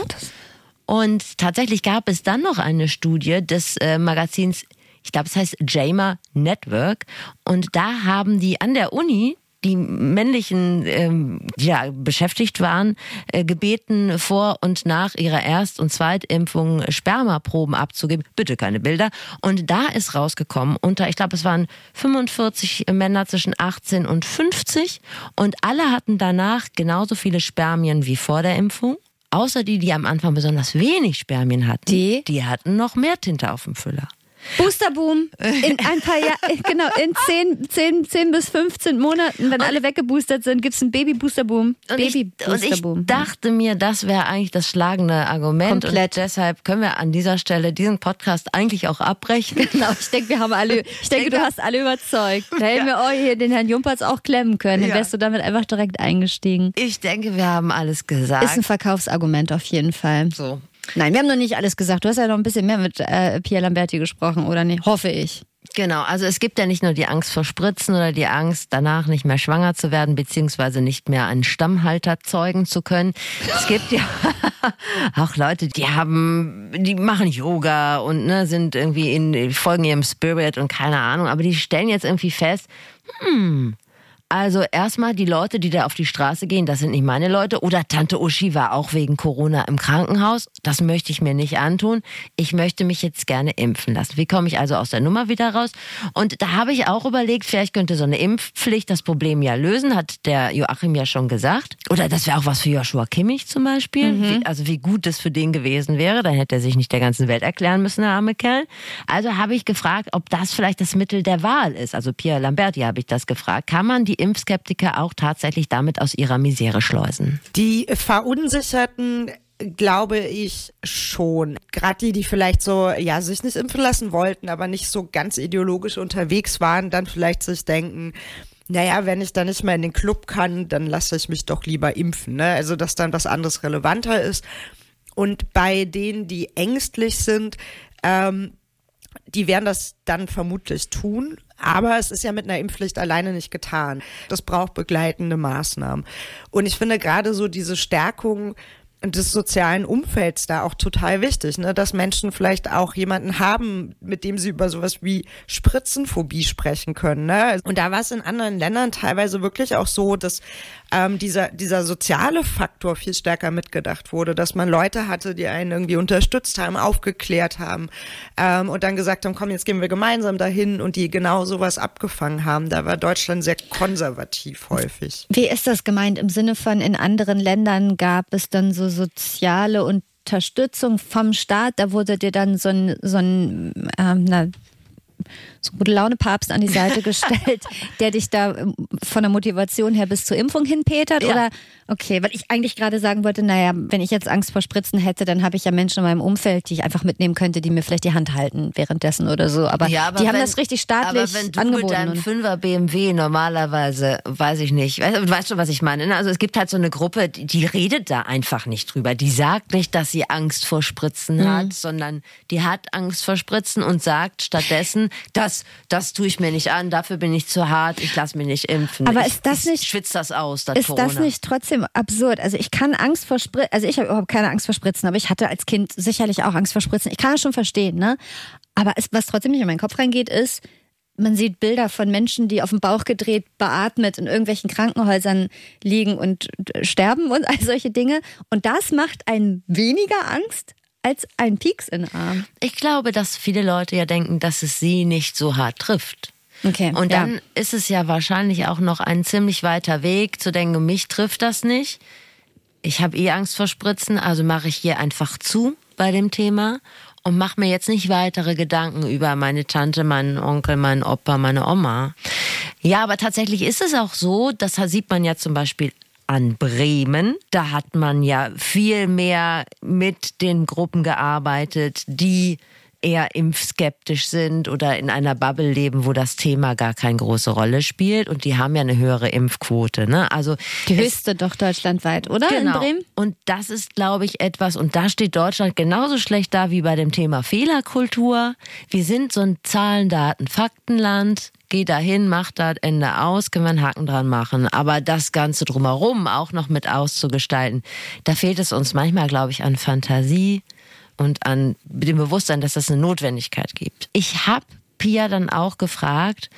Und tatsächlich gab es dann noch eine Studie des äh, Magazins ich glaube, es heißt JAMA Network. Und da haben die an der Uni die männlichen, ähm, die ja beschäftigt waren, äh, gebeten, vor und nach ihrer Erst- und Zweitimpfung Spermaproben abzugeben. Bitte keine Bilder. Und da ist rausgekommen, unter, ich glaube, es waren 45 Männer zwischen 18 und 50 und alle hatten danach genauso viele Spermien wie vor der Impfung. Außer die, die am Anfang besonders wenig Spermien hatten, die, die hatten noch mehr Tinte auf dem Füller. Boosterboom in ein paar Jahren, genau, in 10, 10, 10 bis 15 Monaten, wenn und alle weggeboostert sind, gibt es einen Baby-Boosterboom. Baby und ich dachte mir, das wäre eigentlich das schlagende Argument. Komplett. Und deshalb können wir an dieser Stelle diesen Podcast eigentlich auch abbrechen. Genau, ich denke, wir haben alle, ich denke, du hast alle überzeugt. Da hätten wir oh, hier den Herrn Jumperz auch klemmen können. Dann wärst du damit einfach direkt eingestiegen. Ich denke, wir haben alles gesagt. Ist ein Verkaufsargument auf jeden Fall. So. Nein, wir haben noch nicht alles gesagt. Du hast ja noch ein bisschen mehr mit äh, Pierre Lamberti gesprochen, oder nicht? Hoffe ich. Genau, also es gibt ja nicht nur die Angst vor Spritzen oder die Angst, danach nicht mehr schwanger zu werden, beziehungsweise nicht mehr einen Stammhalter zeugen zu können. Es gibt ja auch Leute, die haben, die machen Yoga und ne, sind irgendwie in, folgen ihrem Spirit und keine Ahnung, aber die stellen jetzt irgendwie fest, hm, also erstmal die Leute, die da auf die Straße gehen, das sind nicht meine Leute. Oder Tante Uschi war auch wegen Corona im Krankenhaus. Das möchte ich mir nicht antun. Ich möchte mich jetzt gerne impfen lassen. Wie komme ich also aus der Nummer wieder raus? Und da habe ich auch überlegt, vielleicht könnte so eine Impfpflicht das Problem ja lösen, hat der Joachim ja schon gesagt. Oder das wäre auch was für Joshua Kimmich zum Beispiel. Mhm. Wie, also wie gut das für den gewesen wäre. Dann hätte er sich nicht der ganzen Welt erklären müssen, der arme Kerl. Also habe ich gefragt, ob das vielleicht das Mittel der Wahl ist. Also Pierre Lamberti habe ich das gefragt. Kann man die Impfskeptiker auch tatsächlich damit aus ihrer Misere schleusen? Die Verunsicherten glaube ich schon. Gerade die, die vielleicht so, ja, sich nicht impfen lassen wollten, aber nicht so ganz ideologisch unterwegs waren, dann vielleicht sich denken, naja, wenn ich da nicht mehr in den Club kann, dann lasse ich mich doch lieber impfen. Ne? Also, dass dann was anderes relevanter ist. Und bei denen, die ängstlich sind, ähm, die werden das dann vermutlich tun. Aber es ist ja mit einer Impfpflicht alleine nicht getan. Das braucht begleitende Maßnahmen. Und ich finde gerade so diese Stärkung des sozialen Umfelds da auch total wichtig, ne? dass Menschen vielleicht auch jemanden haben, mit dem sie über sowas wie Spritzenphobie sprechen können. Ne? Und da war es in anderen Ländern teilweise wirklich auch so, dass ähm, dieser, dieser soziale Faktor viel stärker mitgedacht wurde, dass man Leute hatte, die einen irgendwie unterstützt haben, aufgeklärt haben ähm, und dann gesagt haben, komm, jetzt gehen wir gemeinsam dahin und die genau sowas abgefangen haben. Da war Deutschland sehr konservativ häufig. Wie ist das gemeint im Sinne von in anderen Ländern gab es dann so soziale Unterstützung vom Staat. Da wurde dir dann so ein, so ein ähm, na, so gute Laune Papst an die Seite gestellt, der dich da ähm, von der Motivation her bis zur Impfung hinpetert? Ja. Oder okay, weil ich eigentlich gerade sagen wollte, naja, wenn ich jetzt Angst vor Spritzen hätte, dann habe ich ja Menschen in meinem Umfeld, die ich einfach mitnehmen könnte, die mir vielleicht die Hand halten währenddessen oder so. Aber, ja, aber die wenn, haben das richtig staatlich aber wenn du angeboten. mit deinem Fünfer BMW normalerweise, weiß ich nicht, weißt, weißt du, was ich meine? Ne? Also es gibt halt so eine Gruppe, die, die redet da einfach nicht drüber. Die sagt nicht, dass sie Angst vor Spritzen mhm. hat, sondern die hat Angst vor Spritzen und sagt stattdessen, das, das tue ich mir nicht an, dafür bin ich zu hart, ich lasse mich nicht impfen. Aber ich, ist das nicht, schwitzt das aus, das Ist Corona. das nicht trotzdem absurd? Also ich kann Angst vor Spritzen, also ich habe überhaupt keine Angst vor Spritzen, aber ich hatte als Kind sicherlich auch Angst vor Spritzen. Ich kann das schon verstehen, ne? Aber es, was trotzdem nicht in meinen Kopf reingeht, ist, man sieht Bilder von Menschen, die auf dem Bauch gedreht, beatmet in irgendwelchen Krankenhäusern liegen und sterben und all solche Dinge. Und das macht einen weniger Angst als ein Pieks in den Arm. Ich glaube, dass viele Leute ja denken, dass es sie nicht so hart trifft. Okay, und dann ja. ist es ja wahrscheinlich auch noch ein ziemlich weiter Weg zu denken, mich trifft das nicht. Ich habe eh Angst vor Spritzen, also mache ich hier einfach zu bei dem Thema und mache mir jetzt nicht weitere Gedanken über meine Tante, meinen Onkel, meinen Opa, meine Oma. Ja, aber tatsächlich ist es auch so, das sieht man ja zum Beispiel an Bremen. Da hat man ja viel mehr mit den Gruppen gearbeitet, die eher impfskeptisch sind oder in einer Bubble leben, wo das Thema gar keine große Rolle spielt. Und die haben ja eine höhere Impfquote. Ne? Also die höchste doch deutschlandweit, oder? Genau. In Bremen? Und das ist, glaube ich, etwas, und da steht Deutschland genauso schlecht da wie bei dem Thema Fehlerkultur. Wir sind so ein Zahlen, Daten, Faktenland geh dahin, mach das, Ende aus, können wir einen Haken dran machen. Aber das Ganze drumherum auch noch mit auszugestalten, da fehlt es uns manchmal, glaube ich, an Fantasie und an dem Bewusstsein, dass das eine Notwendigkeit gibt. Ich habe Pia dann auch gefragt,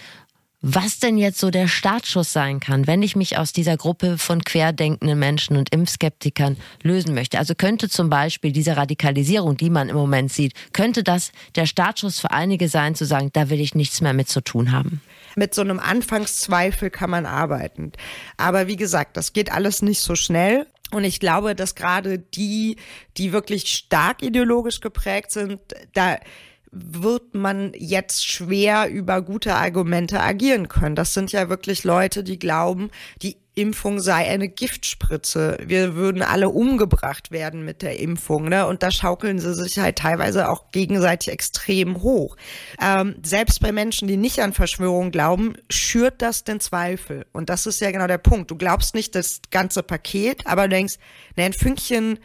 was denn jetzt so der Startschuss sein kann, wenn ich mich aus dieser Gruppe von querdenkenden Menschen und Impfskeptikern lösen möchte. Also könnte zum Beispiel diese Radikalisierung, die man im Moment sieht, könnte das der Startschuss für einige sein, zu sagen, da will ich nichts mehr mit zu tun haben. Mit so einem Anfangszweifel kann man arbeiten. Aber wie gesagt, das geht alles nicht so schnell. Und ich glaube, dass gerade die, die wirklich stark ideologisch geprägt sind, da wird man jetzt schwer über gute Argumente agieren können. Das sind ja wirklich Leute, die glauben, die Impfung sei eine Giftspritze. Wir würden alle umgebracht werden mit der Impfung. Ne? Und da schaukeln sie sich halt teilweise auch gegenseitig extrem hoch. Ähm, selbst bei Menschen, die nicht an Verschwörung glauben, schürt das den Zweifel. Und das ist ja genau der Punkt. Du glaubst nicht das ganze Paket, aber du denkst, ne, ein Fünkchen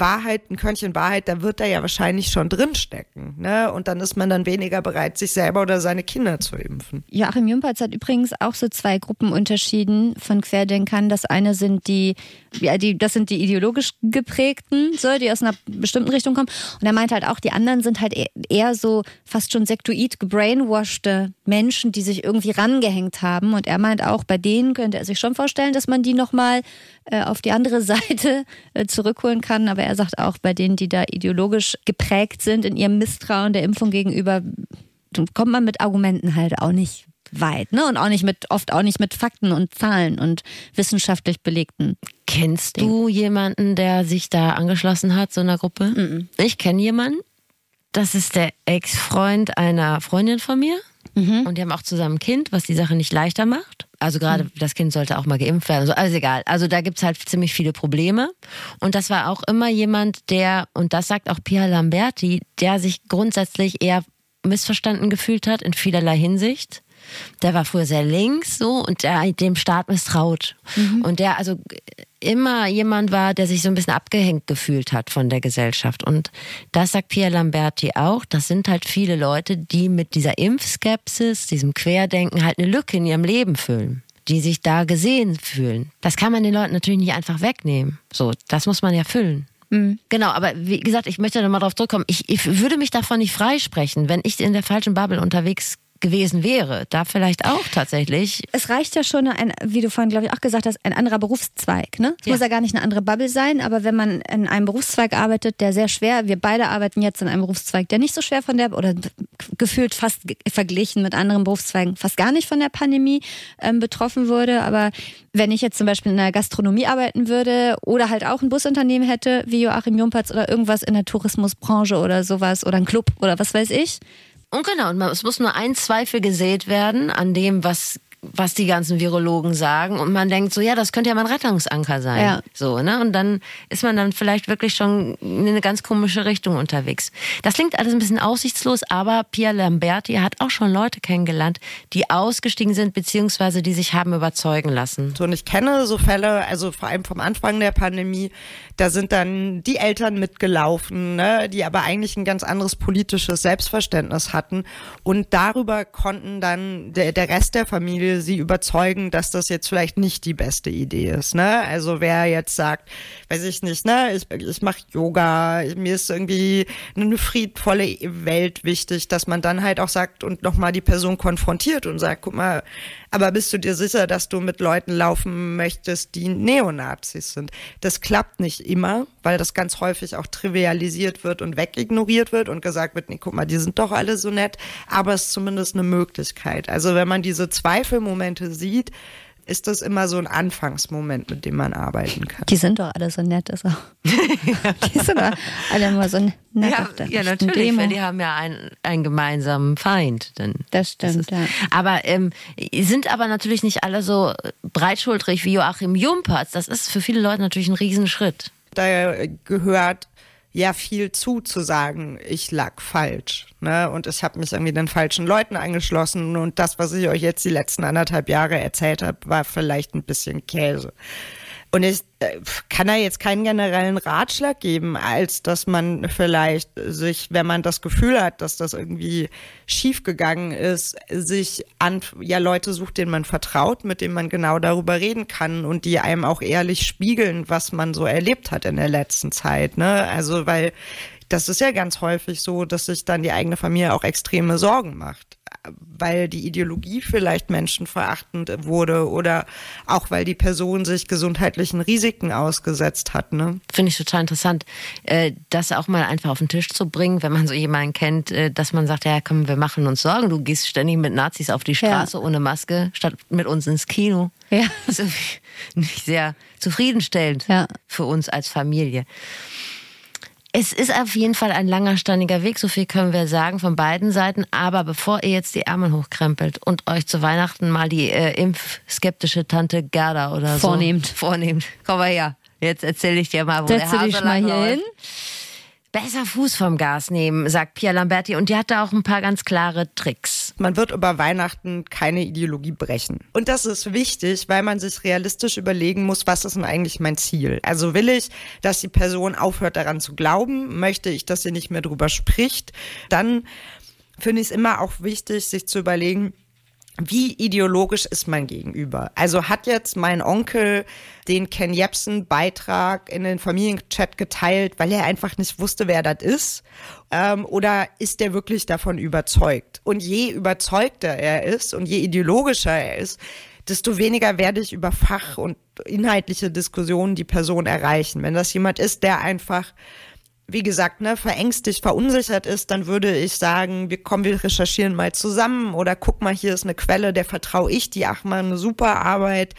Wahrheit, ein Körnchen Wahrheit, da wird er ja wahrscheinlich schon drinstecken. Ne? Und dann ist man dann weniger bereit, sich selber oder seine Kinder zu impfen. Joachim Jumpertz hat übrigens auch so zwei Gruppen unterschieden von Querdenkern. Das eine sind die, ja, die, das sind die ideologisch geprägten, so, die aus einer bestimmten Richtung kommen. Und er meint halt auch, die anderen sind halt e-, eher so fast schon sektoid gebrainwashte Menschen, die sich irgendwie rangehängt haben. Und er meint auch, bei denen könnte er sich schon vorstellen, dass man die nochmal äh, auf die andere Seite äh, zurückholen kann. Aber er sagt auch, bei denen, die da ideologisch geprägt sind in ihrem Misstrauen der Impfung gegenüber, kommt man mit Argumenten halt auch nicht weit, ne? Und auch nicht mit, oft auch nicht mit Fakten und Zahlen und wissenschaftlich belegten. Kennst Ding. du jemanden, der sich da angeschlossen hat, so einer Gruppe? Mm -mm. Ich kenne jemanden. Das ist der Ex-Freund einer Freundin von mir. Mhm. Und die haben auch zusammen ein Kind, was die Sache nicht leichter macht. Also gerade mhm. das Kind sollte auch mal geimpft werden. Also egal. Also da gibt's halt ziemlich viele Probleme. Und das war auch immer jemand, der, und das sagt auch Pia Lamberti, der sich grundsätzlich eher missverstanden gefühlt hat in vielerlei Hinsicht. Der war früher sehr links so und der dem Staat misstraut. Mhm. Und der also immer jemand war, der sich so ein bisschen abgehängt gefühlt hat von der Gesellschaft. Und das sagt Pierre Lamberti auch. Das sind halt viele Leute, die mit dieser Impfskepsis, diesem Querdenken halt eine Lücke in ihrem Leben füllen die sich da gesehen fühlen. Das kann man den Leuten natürlich nicht einfach wegnehmen. So, das muss man ja füllen. Mhm. Genau, aber wie gesagt, ich möchte nochmal darauf zurückkommen. Ich, ich würde mich davon nicht freisprechen, wenn ich in der falschen Bubble unterwegs gewesen wäre. Da vielleicht auch tatsächlich. Es reicht ja schon, ein, wie du vorhin, glaube ich, auch gesagt hast, ein anderer Berufszweig. Ne? Es ja. muss ja gar nicht eine andere Bubble sein, aber wenn man in einem Berufszweig arbeitet, der sehr schwer, wir beide arbeiten jetzt in einem Berufszweig, der nicht so schwer von der, oder gefühlt fast verglichen mit anderen Berufszweigen, fast gar nicht von der Pandemie ähm, betroffen wurde. Aber wenn ich jetzt zum Beispiel in der Gastronomie arbeiten würde oder halt auch ein Busunternehmen hätte, wie Joachim Jumpertz oder irgendwas in der Tourismusbranche oder sowas oder ein Club oder was weiß ich, und genau, es muss nur ein Zweifel gesät werden an dem, was was die ganzen Virologen sagen und man denkt so, ja, das könnte ja mein Rettungsanker sein. Ja. So, ne? Und dann ist man dann vielleicht wirklich schon in eine ganz komische Richtung unterwegs. Das klingt alles ein bisschen aussichtslos, aber Pia Lamberti hat auch schon Leute kennengelernt, die ausgestiegen sind, beziehungsweise die sich haben überzeugen lassen. So, und ich kenne so Fälle, also vor allem vom Anfang der Pandemie, da sind dann die Eltern mitgelaufen, ne, die aber eigentlich ein ganz anderes politisches Selbstverständnis hatten. Und darüber konnten dann der, der Rest der Familie sie überzeugen, dass das jetzt vielleicht nicht die beste Idee ist. Ne? Also wer jetzt sagt, weiß ich nicht, ne, ich, ich mache Yoga, mir ist irgendwie eine friedvolle Welt wichtig, dass man dann halt auch sagt und nochmal die Person konfrontiert und sagt, guck mal, aber bist du dir sicher, dass du mit Leuten laufen möchtest, die Neonazis sind? Das klappt nicht immer, weil das ganz häufig auch trivialisiert wird und wegignoriert wird und gesagt wird, nee, guck mal, die sind doch alle so nett, aber es ist zumindest eine Möglichkeit. Also wenn man diese Zweifelmomente sieht, ist das immer so ein Anfangsmoment, mit dem man arbeiten kann. Die sind doch alle so nett. Also. die sind doch alle immer so nett. Ja, ja natürlich, Demo. weil die haben ja einen, einen gemeinsamen Feind. Dann das stimmt, das ist, ja. Aber ähm, sind aber natürlich nicht alle so breitschultrig wie Joachim Jumpertz. Das ist für viele Leute natürlich ein Riesenschritt. Da gehört ja viel zu, zu sagen, ich lag falsch. Ne? Und ich habe mich irgendwie den falschen Leuten angeschlossen und das, was ich euch jetzt die letzten anderthalb Jahre erzählt habe, war vielleicht ein bisschen Käse. Und ich äh, kann da jetzt keinen generellen Ratschlag geben, als dass man vielleicht sich, wenn man das Gefühl hat, dass das irgendwie schiefgegangen ist, sich an ja Leute sucht, denen man vertraut, mit denen man genau darüber reden kann und die einem auch ehrlich spiegeln, was man so erlebt hat in der letzten Zeit. Ne? Also weil das ist ja ganz häufig so, dass sich dann die eigene Familie auch extreme Sorgen macht weil die Ideologie vielleicht menschenverachtend wurde oder auch weil die Person sich gesundheitlichen Risiken ausgesetzt hat. Ne? Finde ich total interessant, äh, das auch mal einfach auf den Tisch zu bringen, wenn man so jemanden kennt, äh, dass man sagt, ja komm, wir machen uns Sorgen, du gehst ständig mit Nazis auf die Straße ja. ohne Maske, statt mit uns ins Kino. Ja. Das ist nicht sehr zufriedenstellend ja. für uns als Familie. Es ist auf jeden Fall ein langer, steiniger Weg, so viel können wir sagen von beiden Seiten. Aber bevor ihr jetzt die Ärmel hochkrempelt und euch zu Weihnachten mal die äh, impfskeptische Tante Gerda oder vornehmt. so vornehmt, komm mal her. Jetzt erzähle ich dir mal, wo Setze der Hase dich mal hier hin besser Fuß vom Gas nehmen, sagt Pia Lamberti. Und die hat da auch ein paar ganz klare Tricks. Man wird über Weihnachten keine Ideologie brechen. Und das ist wichtig, weil man sich realistisch überlegen muss, was ist denn eigentlich mein Ziel? Also will ich, dass die Person aufhört daran zu glauben? Möchte ich, dass sie nicht mehr drüber spricht? Dann finde ich es immer auch wichtig, sich zu überlegen, wie ideologisch ist mein Gegenüber? Also hat jetzt mein Onkel den Ken Jebsen Beitrag in den Familienchat geteilt, weil er einfach nicht wusste, wer das ist? Ähm, oder ist der wirklich davon überzeugt? Und je überzeugter er ist und je ideologischer er ist, desto weniger werde ich über Fach- und inhaltliche Diskussionen die Person erreichen. Wenn das jemand ist, der einfach wie gesagt, ne, verängstigt, verunsichert ist, dann würde ich sagen, wir kommen, wir recherchieren mal zusammen oder guck mal, hier ist eine Quelle, der vertraue ich, die ach mal eine super Arbeit.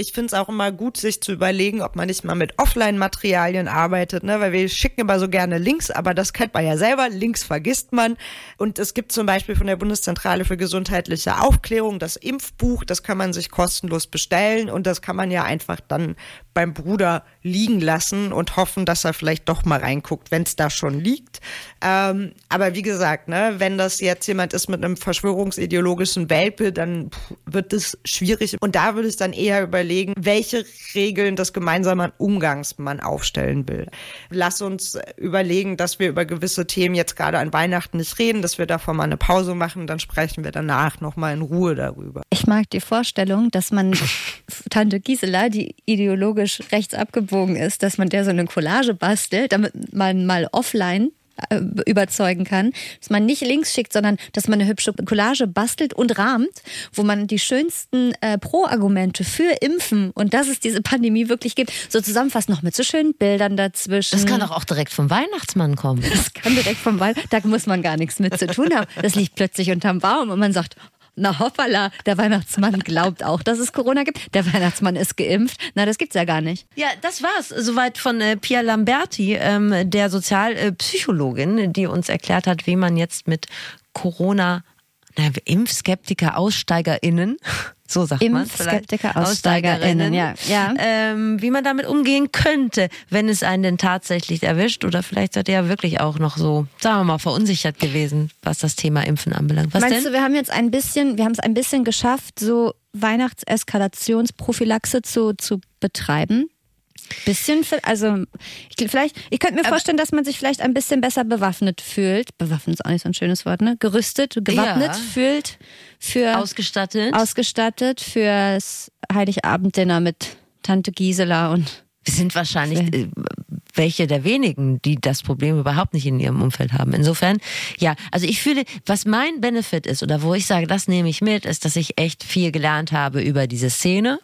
Ich finde es auch immer gut, sich zu überlegen, ob man nicht mal mit Offline-Materialien arbeitet, ne? weil wir schicken immer so gerne Links, aber das kennt man ja selber. Links vergisst man. Und es gibt zum Beispiel von der Bundeszentrale für gesundheitliche Aufklärung das Impfbuch, das kann man sich kostenlos bestellen und das kann man ja einfach dann beim Bruder liegen lassen und hoffen, dass er vielleicht doch mal reinguckt, wenn es da schon liegt. Ähm, aber wie gesagt, ne, wenn das jetzt jemand ist mit einem verschwörungsideologischen Weltbild, dann wird es schwierig. Und da würde ich dann eher überlegen, welche Regeln des gemeinsamen Umgangs man aufstellen will. Lass uns überlegen, dass wir über gewisse Themen jetzt gerade an Weihnachten nicht reden, dass wir davon mal eine Pause machen, dann sprechen wir danach nochmal in Ruhe darüber. Ich mag die Vorstellung, dass man Tante Gisela, die ideologisch rechts abgebogen ist, dass man der so eine Collage bastelt, damit man mal offline überzeugen kann, dass man nicht links schickt, sondern dass man eine hübsche Collage bastelt und rahmt, wo man die schönsten äh, Pro-Argumente für Impfen und dass es diese Pandemie wirklich gibt, so zusammenfasst noch mit so schönen Bildern dazwischen. Das kann doch auch direkt vom Weihnachtsmann kommen. Das kann direkt vom Weihnachtsmann, da muss man gar nichts mit zu tun haben. Das liegt plötzlich unterm Baum und man sagt, na hoppala, der Weihnachtsmann glaubt auch, dass es Corona gibt. Der Weihnachtsmann ist geimpft. Na, das gibt's ja gar nicht. Ja, das war's. Soweit von äh, Pia Lamberti, ähm, der Sozialpsychologin, die uns erklärt hat, wie man jetzt mit Corona naja, Impfskeptiker, AussteigerInnen, so sagt man Impfskeptiker, AussteigerInnen, ja. ja. Ähm, wie man damit umgehen könnte, wenn es einen denn tatsächlich erwischt oder vielleicht seid ihr ja wirklich auch noch so, sagen wir mal, verunsichert gewesen, was das Thema Impfen anbelangt. Was Meinst denn? du, wir haben jetzt ein bisschen, wir haben es ein bisschen geschafft, so Weihnachtseskalationsprophylaxe zu, zu betreiben? Bisschen, also ich, vielleicht, ich könnte mir vorstellen, dass man sich vielleicht ein bisschen besser bewaffnet fühlt. Bewaffnet ist auch nicht so ein schönes Wort, ne? Gerüstet, gewappnet ja. fühlt für ausgestattet, ausgestattet fürs Heiligabenddinner mit Tante Gisela und wir sind wahrscheinlich äh, welche der wenigen, die das Problem überhaupt nicht in ihrem Umfeld haben. Insofern, ja, also ich fühle, was mein Benefit ist oder wo ich sage, das nehme ich mit, ist, dass ich echt viel gelernt habe über diese Szene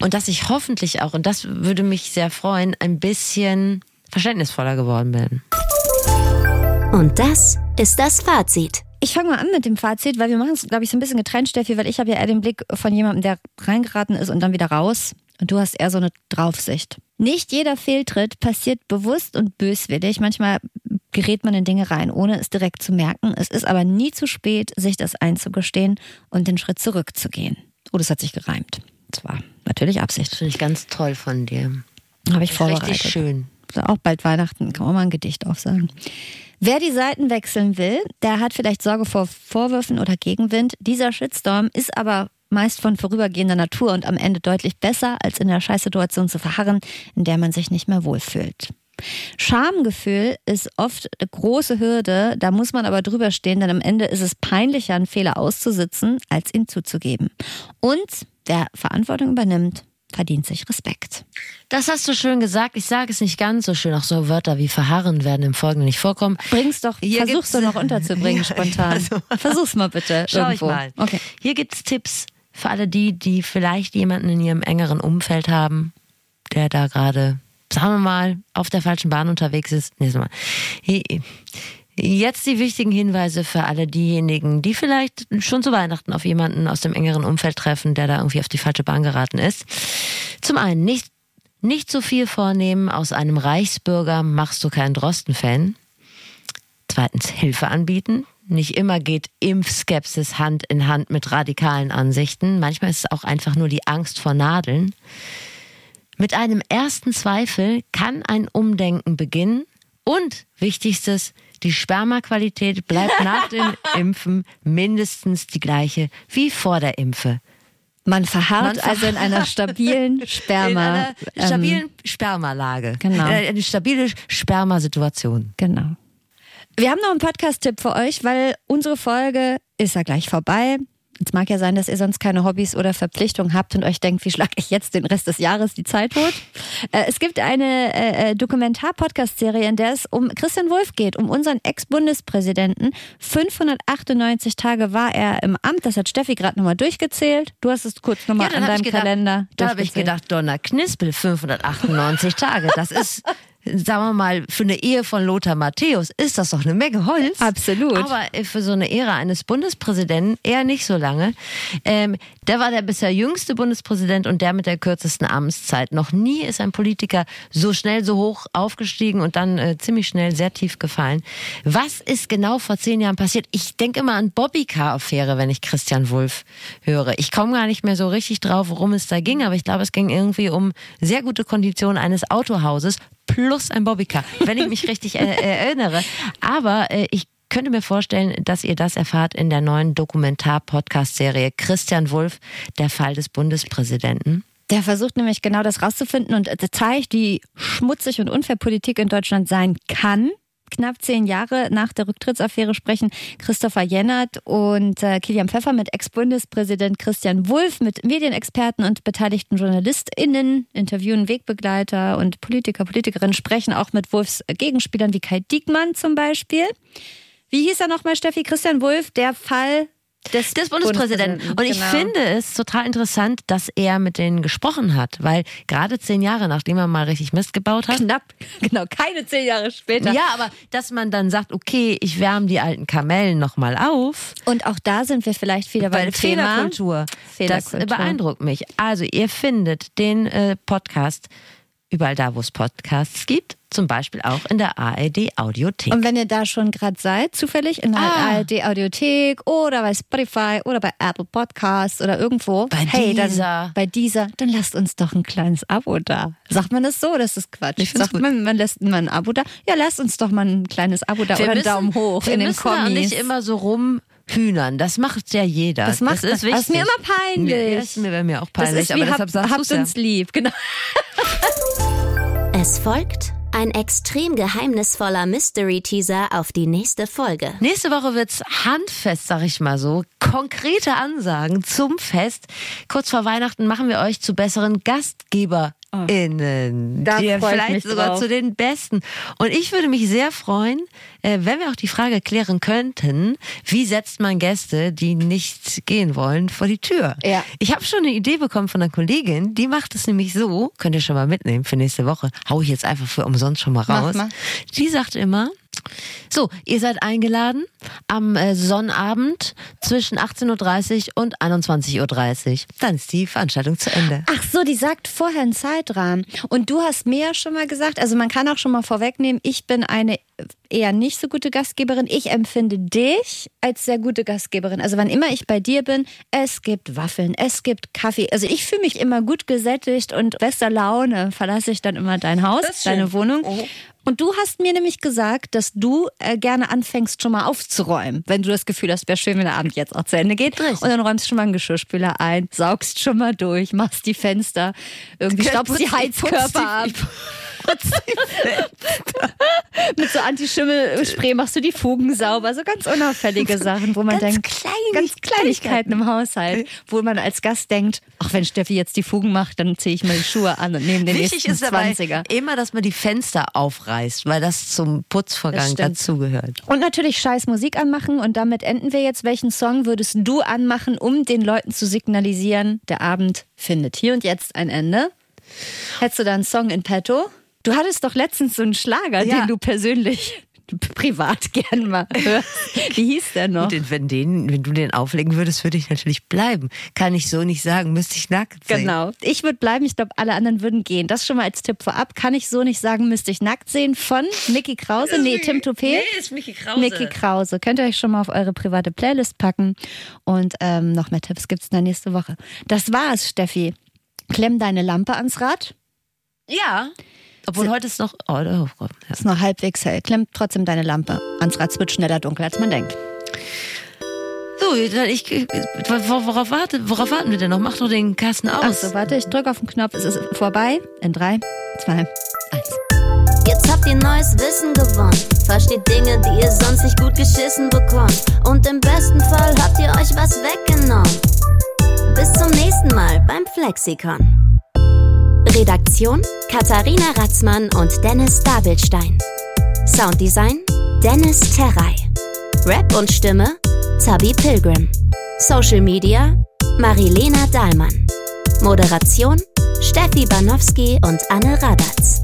und dass ich hoffentlich auch, und das würde mich sehr freuen, ein bisschen verständnisvoller geworden bin. Und das ist das Fazit. Ich fange mal an mit dem Fazit, weil wir machen es, glaube ich, so ein bisschen getrennt, Steffi, weil ich habe ja eher den Blick von jemandem, der reingeraten ist und dann wieder raus. Und du hast eher so eine Draufsicht. Nicht jeder Fehltritt passiert bewusst und böswillig. Manchmal gerät man in Dinge rein, ohne es direkt zu merken. Es ist aber nie zu spät, sich das einzugestehen und den Schritt zurückzugehen. Oh, das hat sich gereimt. Das war natürlich Absicht. Finde ich ganz toll von dir. Habe ich vorbereitet. Richtig schön. Auch bald Weihnachten, kann man mal ein Gedicht aufsagen. Wer die Seiten wechseln will, der hat vielleicht Sorge vor Vorwürfen oder Gegenwind. Dieser Shitstorm ist aber meist von vorübergehender Natur und am Ende deutlich besser, als in der Scheißsituation zu verharren, in der man sich nicht mehr wohlfühlt. Schamgefühl ist oft eine große Hürde, da muss man aber drüber stehen, denn am Ende ist es peinlicher, einen Fehler auszusitzen, als ihn zuzugeben. Und wer Verantwortung übernimmt, verdient sich Respekt. Das hast du schön gesagt. Ich sage es nicht ganz so schön. Auch so Wörter wie verharren werden im Folgenden nicht vorkommen. Bring's doch, Hier versuch's doch noch unterzubringen spontan. Also, Versuch's mal bitte. Schau irgendwo. ich mal. Okay. Hier gibt's Tipps für alle die, die vielleicht jemanden in ihrem engeren Umfeld haben, der da gerade, sagen wir mal, auf der falschen Bahn unterwegs ist. Nee, mal. Jetzt die wichtigen Hinweise für alle diejenigen, die vielleicht schon zu Weihnachten auf jemanden aus dem engeren Umfeld treffen, der da irgendwie auf die falsche Bahn geraten ist. Zum einen, nicht, nicht so viel vornehmen, aus einem Reichsbürger machst du keinen Drosten-Fan. Zweitens, Hilfe anbieten. Nicht immer geht Impfskepsis Hand in Hand mit radikalen Ansichten. Manchmal ist es auch einfach nur die Angst vor Nadeln. Mit einem ersten Zweifel kann ein Umdenken beginnen. Und wichtigstes, die Spermaqualität bleibt nach dem Impfen mindestens die gleiche wie vor der Impfe. Man verharrt, Man verharrt also in einer stabilen Sperma. In einer ähm, stabilen ähm, Spermalage. Genau. Äh, eine stabile Spermasituation. Genau. Wir haben noch einen Podcast-Tipp für euch, weil unsere Folge ist ja gleich vorbei. Es mag ja sein, dass ihr sonst keine Hobbys oder Verpflichtungen habt und euch denkt, wie schlage ich jetzt den Rest des Jahres die Zeit tot? Äh, es gibt eine äh, äh, Dokumentar-Podcast-Serie, in der es um Christian Wolf geht, um unseren Ex-Bundespräsidenten. 598 Tage war er im Amt. Das hat Steffi gerade nochmal durchgezählt. Du hast es kurz nochmal ja, an deinem gedacht, Kalender. Da habe ich gedacht, Donner Knispel, 598 Tage. Das ist sagen wir mal, für eine Ehe von Lothar Matthäus ist das doch eine Menge Holz. Absolut. Aber für so eine Ära eines Bundespräsidenten eher nicht so lange. Ähm, der war der bisher jüngste Bundespräsident und der mit der kürzesten Amtszeit. Noch nie ist ein Politiker so schnell, so hoch aufgestiegen und dann äh, ziemlich schnell sehr tief gefallen. Was ist genau vor zehn Jahren passiert? Ich denke immer an Bobbycar-Affäre, wenn ich Christian Wulff höre. Ich komme gar nicht mehr so richtig drauf, worum es da ging, aber ich glaube, es ging irgendwie um sehr gute Konditionen eines Autohauses plus ein Bobbycar, wenn ich mich richtig äh, erinnere. Aber äh, ich könnte mir vorstellen, dass ihr das erfahrt in der neuen Dokumentar-Podcast-Serie Christian Wulff, der Fall des Bundespräsidenten. Der versucht nämlich genau das rauszufinden und zeigt, wie schmutzig und unfair Politik in Deutschland sein kann knapp zehn Jahre nach der Rücktrittsaffäre sprechen Christopher Jennert und äh, Kilian Pfeffer mit Ex-Bundespräsident Christian Wulff, mit Medienexperten und beteiligten JournalistInnen, interviewen Wegbegleiter und Politiker, Politikerinnen, sprechen auch mit Wulffs Gegenspielern wie Kai Diekmann zum Beispiel. Wie hieß er nochmal, Steffi? Christian Wulff, der Fall des, des Bundespräsidenten. Und ich genau. finde es total interessant, dass er mit denen gesprochen hat, weil gerade zehn Jahre, nachdem er mal richtig Mist gebaut hat. Knapp, genau, keine zehn Jahre später. Ja, aber dass man dann sagt, okay, ich wärme die alten Kamellen nochmal auf. Und auch da sind wir vielleicht wieder bei der Fehlerkultur. Fehlerkultur. Das beeindruckt mich. Also, ihr findet den äh, Podcast überall da, wo es Podcasts gibt. Zum Beispiel auch in der ARD Audiothek. Und wenn ihr da schon gerade seid, zufällig in der ah. ARD Audiothek oder bei Spotify oder bei Apple Podcasts oder irgendwo, bei hey, dieser. Dann, bei dieser, dann lasst uns doch ein kleines Abo da. Sagt man das so? Das ist Quatsch. Ich Sagt gut. man, man lässt mal ein Abo da? Ja, lasst uns doch mal ein kleines Abo da wir oder einen Daumen hoch wir in den Kommis. nicht immer so rum Hühnern. Das macht ja jeder. Das, macht, das ist wichtig. Das ist mir immer peinlich. Das ist mir, mir auch peinlich. Das ist wie, aber deshalb hab, habt uns lieb. Genau. Es folgt ein extrem geheimnisvoller Mystery-Teaser auf die nächste Folge. Nächste Woche wird's handfest, sag ich mal so. Konkrete Ansagen zum Fest. Kurz vor Weihnachten machen wir euch zu besseren Gastgeber. Innen. Da die vielleicht sogar drauf. zu den Besten. Und ich würde mich sehr freuen, äh, wenn wir auch die Frage klären könnten, wie setzt man Gäste, die nicht gehen wollen, vor die Tür? Ja. Ich habe schon eine Idee bekommen von einer Kollegin, die macht es nämlich so, könnt ihr schon mal mitnehmen für nächste Woche, hau ich jetzt einfach für umsonst schon mal raus. Mal. Die sagt immer, so, ihr seid eingeladen am äh, Sonnabend zwischen 18.30 Uhr und 21.30 Uhr. Dann ist die Veranstaltung zu Ende. Ach so, die sagt vorher einen Zeitrahmen. Und du hast mir ja schon mal gesagt, also man kann auch schon mal vorwegnehmen, ich bin eine eher nicht so gute Gastgeberin. Ich empfinde dich als sehr gute Gastgeberin. Also wann immer ich bei dir bin, es gibt Waffeln, es gibt Kaffee. Also ich fühle mich immer gut gesättigt und bester Laune verlasse ich dann immer dein Haus, deine Wohnung. Oh. Und du hast mir nämlich gesagt, dass du äh, gerne anfängst, schon mal aufzuräumen, wenn du das Gefühl hast, wäre schön, wenn der Abend jetzt auch zu Ende geht. Richtig. Und dann räumst du schon mal einen Geschirrspüler ein, saugst schon mal durch, machst die Fenster, irgendwie staubst die Heizkörper ab. Mit so Anti-Schimmel-Spray machst du die Fugen sauber. So ganz unauffällige Sachen, wo man Ganz denkt, Kleinig- ganz Kleinigkeiten im Haushalt, wo man als Gast denkt, ach, wenn Steffi jetzt die Fugen macht, dann ziehe ich mal die Schuhe an und nehme den Wichtig nächsten ist dabei 20er. immer, dass man die Fenster aufreißt, weil das zum Das Putzvorgang stimmt. dazugehört. Und natürlich scheiß Musik anmachen und damit enden wir jetzt. Welchen Song würdest du anmachen, um den Leuten zu signalisieren, der Abend findet hier und jetzt ein Ende? Hättest du da einen Song in petto? Du hattest doch letztens so einen Schlager, Ja. den du persönlich privat gern mal hörst. Wie hieß der noch? Und wenn, den, wenn du den auflegen würdest, würde ich natürlich bleiben. Kann ich so nicht sagen, müsste ich nackt sehen. Genau. Ich würde bleiben, ich glaube, alle anderen würden gehen. Das schon mal als Tipp vorab. Kann ich so nicht sagen, müsste ich nackt sehen von Mickey Krause. Nee, Tim Toupé. Nee, ist Mickey Krause. Mickey Krause. Könnt ihr euch schon mal auf eure private Playlist packen. Und ähm, noch mehr Tipps gibt's dann nächste Woche. Das war's, Steffi. Klemm deine Lampe ans Rad. Ja. Obwohl heute ist noch. Oh, oh, oh, ja. Ist noch halbwegs hell. Klemm trotzdem deine Lampe ans Rad. Es wird schneller dunkel, als man denkt. So, ich, wor- worauf, warte, worauf warten wir denn noch? Mach doch den Kasten aus. Ach so, warte, ich drücke auf den Knopf. Es ist vorbei. In drei, zwei, eins. Jetzt habt ihr neues Wissen gewonnen. Versteht Dinge, die ihr sonst nicht gut geschissen bekommt. Und im besten Fall habt ihr euch was weggenommen. Bis zum nächsten Mal beim Flexikon. Redaktion Katharina Ratzmann und Dennis Dabelstein. Sounddesign Dennis Terrei. Rap und Stimme Zabi Pilgrim. Social Media Marilena Dahlmann. Moderation Steffi Banowski und Anne Radatz.